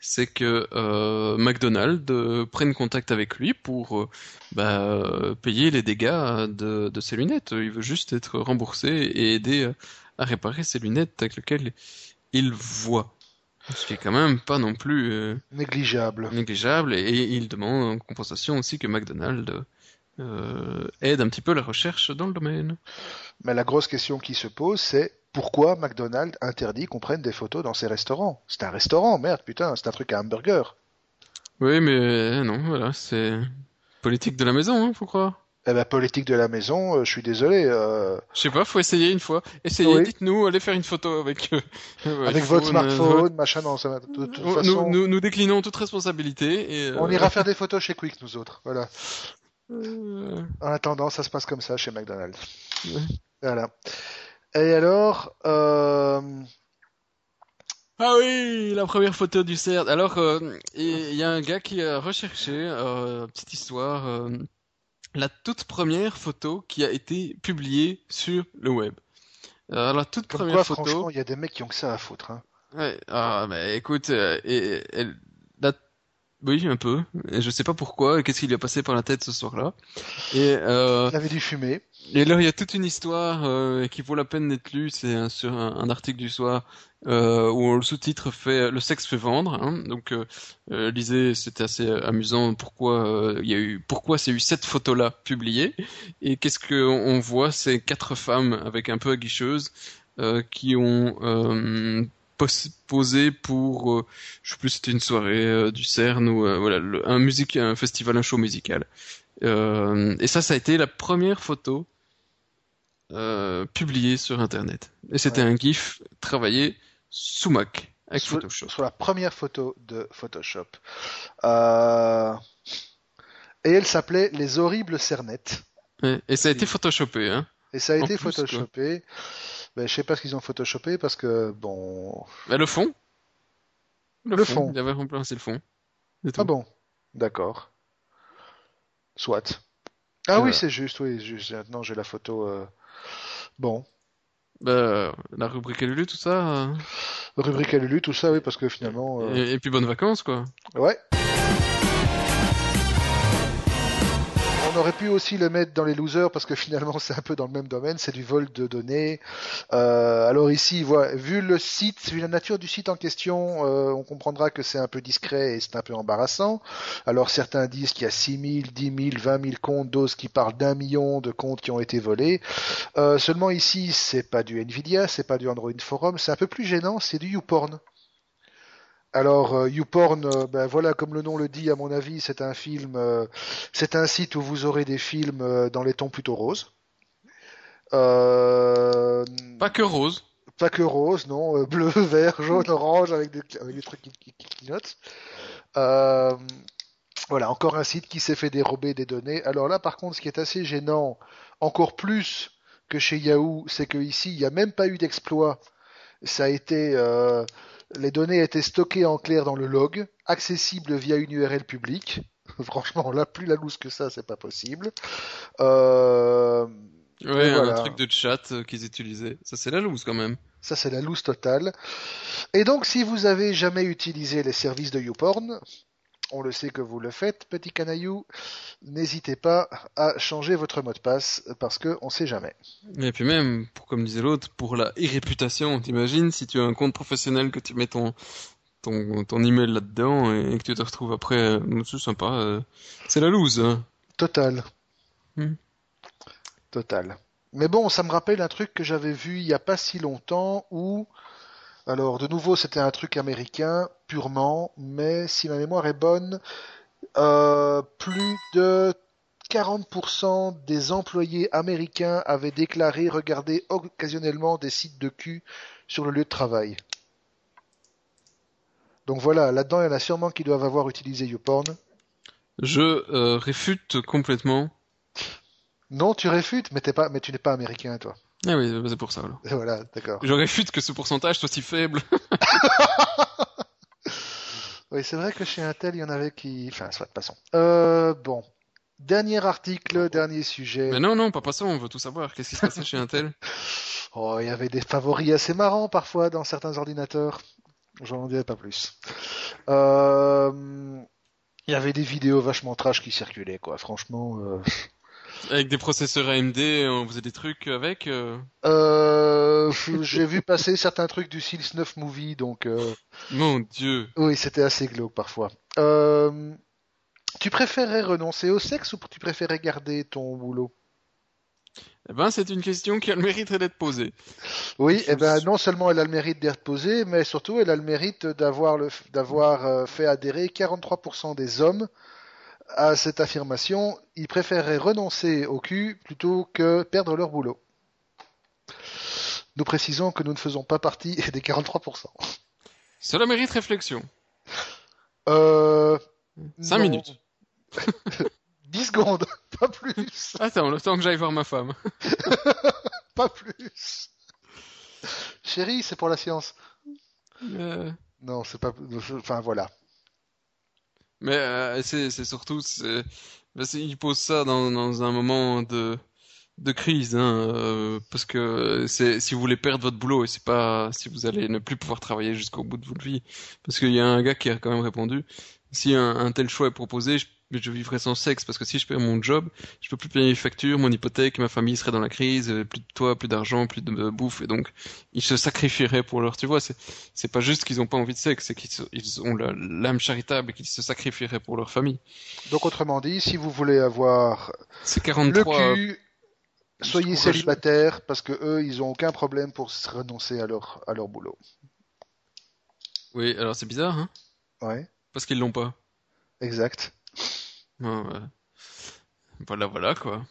c'est que euh, McDonald's euh, prenne contact avec lui pour euh, bah, payer les dégâts de, de, ses lunettes. Il veut juste être remboursé et aider à réparer ses lunettes avec lesquelles il voit. Ce qui est quand même pas non plus euh, négligeable. Négligeable et, il demande en compensation aussi que McDonald's euh, aide un petit peu la recherche dans le domaine. Mais la grosse question qui se pose, c'est pourquoi McDonald's interdit qu'on prenne des photos dans ses restaurants? C'est un restaurant, merde, putain, c'est un truc à hamburger. Oui, mais euh, non, voilà, c'est politique de la maison, hein, faut croire. Eh ben, politique de la maison, euh, je suis désolé. Euh... Je sais pas, faut essayer une fois. Essayez, dites-nous, allez faire une photo avec. Euh, (laughs) avec votre smartphone, machin, non, ça va. De, toute nous, façon... nous, nous, déclinons toute responsabilité et. Euh, On ira (laughs) faire des photos chez Quick, nous autres. Voilà. En attendant, ça se passe comme ça chez McDonald's. Voilà. Et alors. Euh... Ah oui, la première photo du CERD. Alors, il y, a un gars qui a recherché, petite histoire, la toute première photo qui a été publiée sur le web. Alors, la toute première photo. Franchement, il y a des mecs qui ont que ça à foutre. Hein. Ouais, ah, mais écoute, euh, et. Oui, un peu. Et je sais pas pourquoi, qu'est-ce qui lui a passé par la tête ce soir-là. Et euh... Il avait du fumer. Et là, il y a toute une histoire euh, qui vaut la peine d'être lue. C'est sur un, article du soir euh, où le sous-titre fait "Le sexe fait vendre". Hein. Donc, euh, euh lisez, c'était assez amusant. Pourquoi il y a eu, pourquoi c'est eu cette photo-là publiée Et qu'est-ce qu'on voit C'est quatre femmes avec un peu aguicheuse qui ont posé pour, je sais plus, c'était une soirée du CERN ou voilà, un musique, un festival, un show musical. Euh, et ça, ça a été la première photo euh, publiée sur Internet. Et c'était Ouais. un GIF travaillé sous Mac avec Sur- Photoshop. Sur la première photo de Photoshop. Euh, Et elle s'appelait Les horribles cernettes. Ouais. Et ça a été photoshopé, hein. Et ça a En été plus, quoi. Ben, je sais pas ce qu'ils ont photoshopé parce que bon. Bah, le fond. Le fond. Il avait remplacé le fond. Ah bon, d'accord. Soit. Ah Et oui, voilà. c'est juste. Oui, juste. Maintenant j'ai la photo. euh, Bon. Bah, la rubrique Lulu, tout ça. euh, Rubrique à Lulu, tout ça, oui, parce que finalement. euh, et, et puis bonnes vacances, quoi. Ouais. On aurait pu aussi le mettre dans les losers parce que finalement c'est un peu dans le même domaine, c'est du vol de données. Euh, alors ici, vu le site, vu la nature du site en question, euh, on comprendra que c'est un peu discret et c'est un peu embarrassant. Alors certains disent qu'il y a 6 000, 10 000, 20 000 comptes, d'autres qui parlent d'un million de comptes qui ont été volés. Euh, seulement ici, c'est pas du Nvidia, c'est pas du Android Forum, c'est un peu plus gênant, c'est du YouPorn. Alors, euh, YouPorn, euh, ben voilà, comme le nom le dit, à mon avis, c'est un film, euh, c'est un site où vous aurez des films dans les tons plutôt roses. Euh, Pas que rose. pas que rose, non, (laughs) bleu, vert, jaune, orange, avec des, avec des trucs qui, qui- qui clignotent. Euh, voilà, encore un site qui s'est fait dérober des données. Alors là, par contre, ce qui est assez gênant, encore plus que chez Yahoo, c'est que ici, il n'y a même pas eu d'exploit. Ça a été, euh, les données étaient stockées en clair dans le log, accessibles via une URL publique. (laughs) Franchement, là, plus la loose que ça, c'est pas possible. Euh, Ouais, voilà. un truc de chat euh, qu'ils utilisaient. Ça, c'est la loose, quand même. Ça, c'est la loose totale. Et donc, si vous avez jamais utilisé les services de YouPorn, on le sait que vous le faites, petit canaillou, n'hésitez pas à changer votre mot de passe parce que on sait jamais. Et puis même, pour, comme disait l'autre, pour la e-réputation, t'imagines si tu as un compte professionnel que tu mets ton, ton, ton email là-dedans et que tu te retrouves après, euh, c'est sympa, euh, c'est la loose. hein. Total. Hmm. Total. Mais bon, ça me rappelle un truc que j'avais vu il y a pas si longtemps où, alors de nouveau, c'était un truc américain purement, mais si ma mémoire est bonne, euh, plus de 40% des employés américains avaient déclaré regarder occasionnellement des sites de cul sur le lieu de travail. Donc voilà, là-dedans, il y en a sûrement qui doivent avoir utilisé YouPorn. Je euh, réfute complètement. Non, tu réfutes, mais, t'es pas, mais tu n'es pas américain, toi. Ah oui, c'est pour ça alors. Voilà, d'accord. Je réfute que ce pourcentage soit si faible. (laughs) Oui, c'est vrai que chez Intel, il y en avait qui... Enfin, soit, passons. Euh, bon. Dernier article, dernier sujet. Mais non, non, pas ça, on veut tout savoir. Qu'est-ce qui se passait chez Intel? (laughs) Oh, il y avait des favoris assez marrants parfois dans certains ordinateurs. J'en dirai pas plus. Euh, Il y avait des vidéos vachement trash qui circulaient, quoi. Franchement. euh, Avec des processeurs AMD, on faisait des trucs avec. euh, Euh, J'ai vu passer certains trucs du Seals 9 Movie, donc euh, Mon Dieu. oui, c'était assez glauque parfois. Tu préférais renoncer au sexe ou tu préférais garder ton boulot? Eh ben, c'est une question qui a le mérite d'être posée. Oui, eh ben non seulement elle a le mérite d'être posée, mais surtout elle a le mérite d'avoir le d'avoir fait adhérer 43% des hommes à cette affirmation. Ils préféreraient renoncer au cul plutôt que perdre leur boulot. Nous précisons que nous ne faisons pas partie (laughs) des 43%. Cela mérite réflexion. Euh, 5 non. minutes. (laughs) 10 secondes, (laughs) pas plus, Attends, le temps que j'aille voir ma femme. pas plus. Chérie, c'est pour la science. Euh, Non, c'est pas. Enfin voilà. Mais euh, c'est surtout, c'est, parce qu'il pose ça dans, dans un moment de, crise, hein, euh, parce que c'est si vous voulez perdre votre boulot et c'est pas si vous allez ne plus pouvoir travailler jusqu'au bout de votre vie, parce qu'il y a un gars qui a quand même répondu, si un, tel choix est proposé, je vivrai sans sexe, parce que si je perds mon job, je peux plus payer les factures, mon hypothèque, ma famille serait dans la crise, euh, plus de toit, plus d'argent, plus de euh, bouffe, et donc ils se sacrifieraient pour leur, tu vois, c'est c'est pas juste qu'ils ont pas envie de sexe, c'est qu'ils ils ont l'âme charitable et qu'ils se sacrifieraient pour leur famille. Donc autrement dit, si vous voulez avoir C'est le 43. cul, soyez je trouve- célibataire parce que eux, ils ont aucun problème pour se renoncer à leur à leur boulot. Oui, alors c'est bizarre, hein? Ouais, Parce qu'ils l'ont pas. exact. Voilà, voilà, quoi.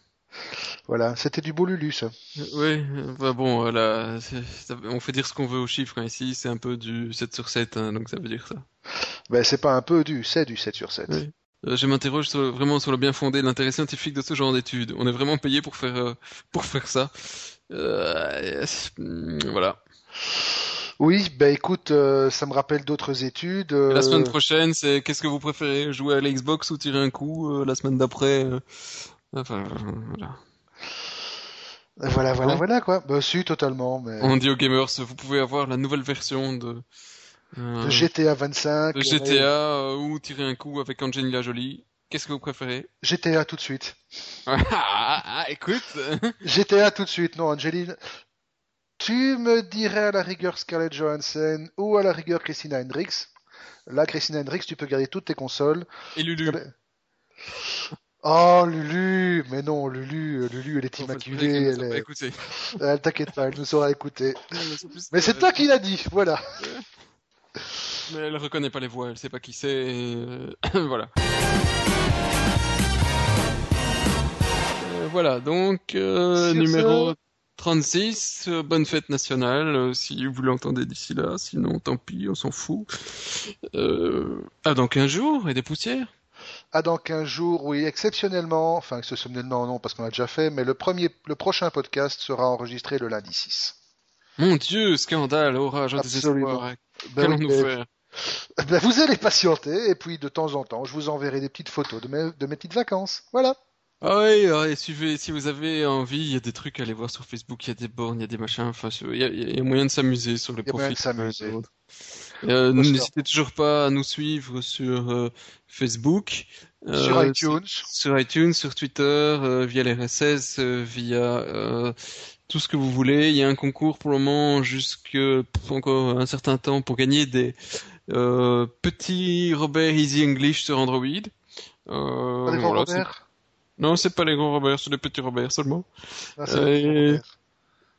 Voilà, c'était du beau Lulu, ça. Oui, bah bon, voilà, on fait dire ce qu'on veut aux chiffres, hein. ici c'est un peu du 7 sur 7, hein, donc ça veut dire ça. Ben c'est pas un peu du, c'est du 7 sur 7. Oui. Euh, je m'interroge vraiment sur le bien fondé de l'intérêt scientifique de ce genre d'études. On est vraiment payé pour faire, euh, pour faire ça. Euh, voilà. Oui, bah écoute, euh, ça me rappelle d'autres études. La semaine prochaine, c'est qu'est-ce que vous préférez, jouer à l'Xbox ou tirer un coup La semaine d'après, enfin voilà. Voilà, voilà, voilà quoi. Bah si, totalement. Mais... On dit aux gamers, vous pouvez avoir la nouvelle version de euh, GTA 25. De GTA euh, ou tirer un coup avec Angelina Jolie. Qu'est-ce que vous préférez? GTA tout de suite. (laughs) Ah, ah, ah, écoute. GTA tout de suite. Non, Angelina. Tu me dirais à la rigueur Scarlett Johansson ou à la rigueur Christina Hendricks. Là, Christina Hendricks, tu peux garder toutes tes consoles. Et Lulu. Oh, Lulu Mais non, Lulu, Lulu, elle est immaculée. Elle, est... (laughs) elle t'inquiète pas, elle nous saura écouter. (laughs) Mais c'est toi qui l'as dit, voilà. (laughs) Mais elle reconnaît pas les voix, elle sait pas qui c'est. Euh, (clears throat) voilà. Euh, voilà, donc euh, numéro 36, bonne fête nationale, si vous l'entendez d'ici là, sinon tant pis, on s'en fout. Ah, dans 15 jours, et des poussières Ah, dans 15 jours, oui, exceptionnellement, enfin exceptionnellement non, parce qu'on l'a déjà fait, mais le, premier, le prochain podcast sera enregistré le lundi 6. Mon Dieu, scandale, orage, désespoir. Ben Qu'allons-nous faire? Ben, Vous allez patienter, et puis de temps en temps, je vous enverrai des petites photos de mes, de mes petites vacances. Voilà. Ah oui, ah, suivez, si vous avez envie, il y a des trucs à aller voir sur Facebook, il y a des bornes, il y a des machins, enfin, il y a, moyen de s'amuser sur les profils. Il y de s'amuser. Euh, N'hésitez toujours pas à nous suivre sur euh, Facebook, euh, sur iTunes, sur, sur, iTunes, sur Twitter, euh, via l'RSS, via tout ce que vous voulez. Il y a un concours pour le moment jusque encore un certain temps pour gagner des euh, petits Robert Easy English sur Android. Euh, Robert Non, c'est pas les grands Robert, c'est les petits Robert seulement. Ah, et...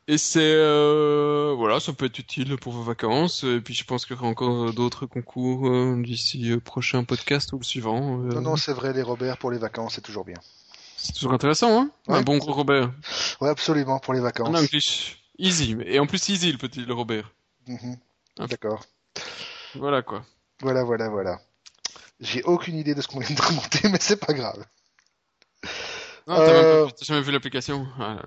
et c'est euh, voilà, ça peut être utile pour vos vacances. Et puis je pense qu'il y aura encore d'autres concours euh, d'ici euh, prochain podcast ou le suivant. Non, non, c'est vrai, les Robert pour les vacances, c'est toujours bien. C'est toujours intéressant, hein Un bon gros Robert. Ouais, absolument, pour les vacances. En Easy. Et en plus easy, le petit le Robert. Mhm. Ah. D'accord. Voilà, quoi. Voilà, voilà, voilà. J'ai aucune idée de ce qu'on vient de remonter, (laughs) mais c'est pas grave. Non, t'as euh... jamais vu l'application. Ah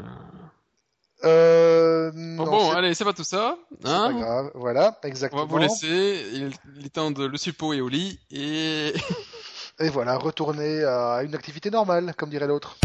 euh... Bon, bon allez, c'est pas tout ça. Hein c'est pas grave, voilà, exactement. On va vous laisser. Il est temps de le suppos et au lit. Et... Et voilà, retourner à une activité normale, comme dirait l'autre.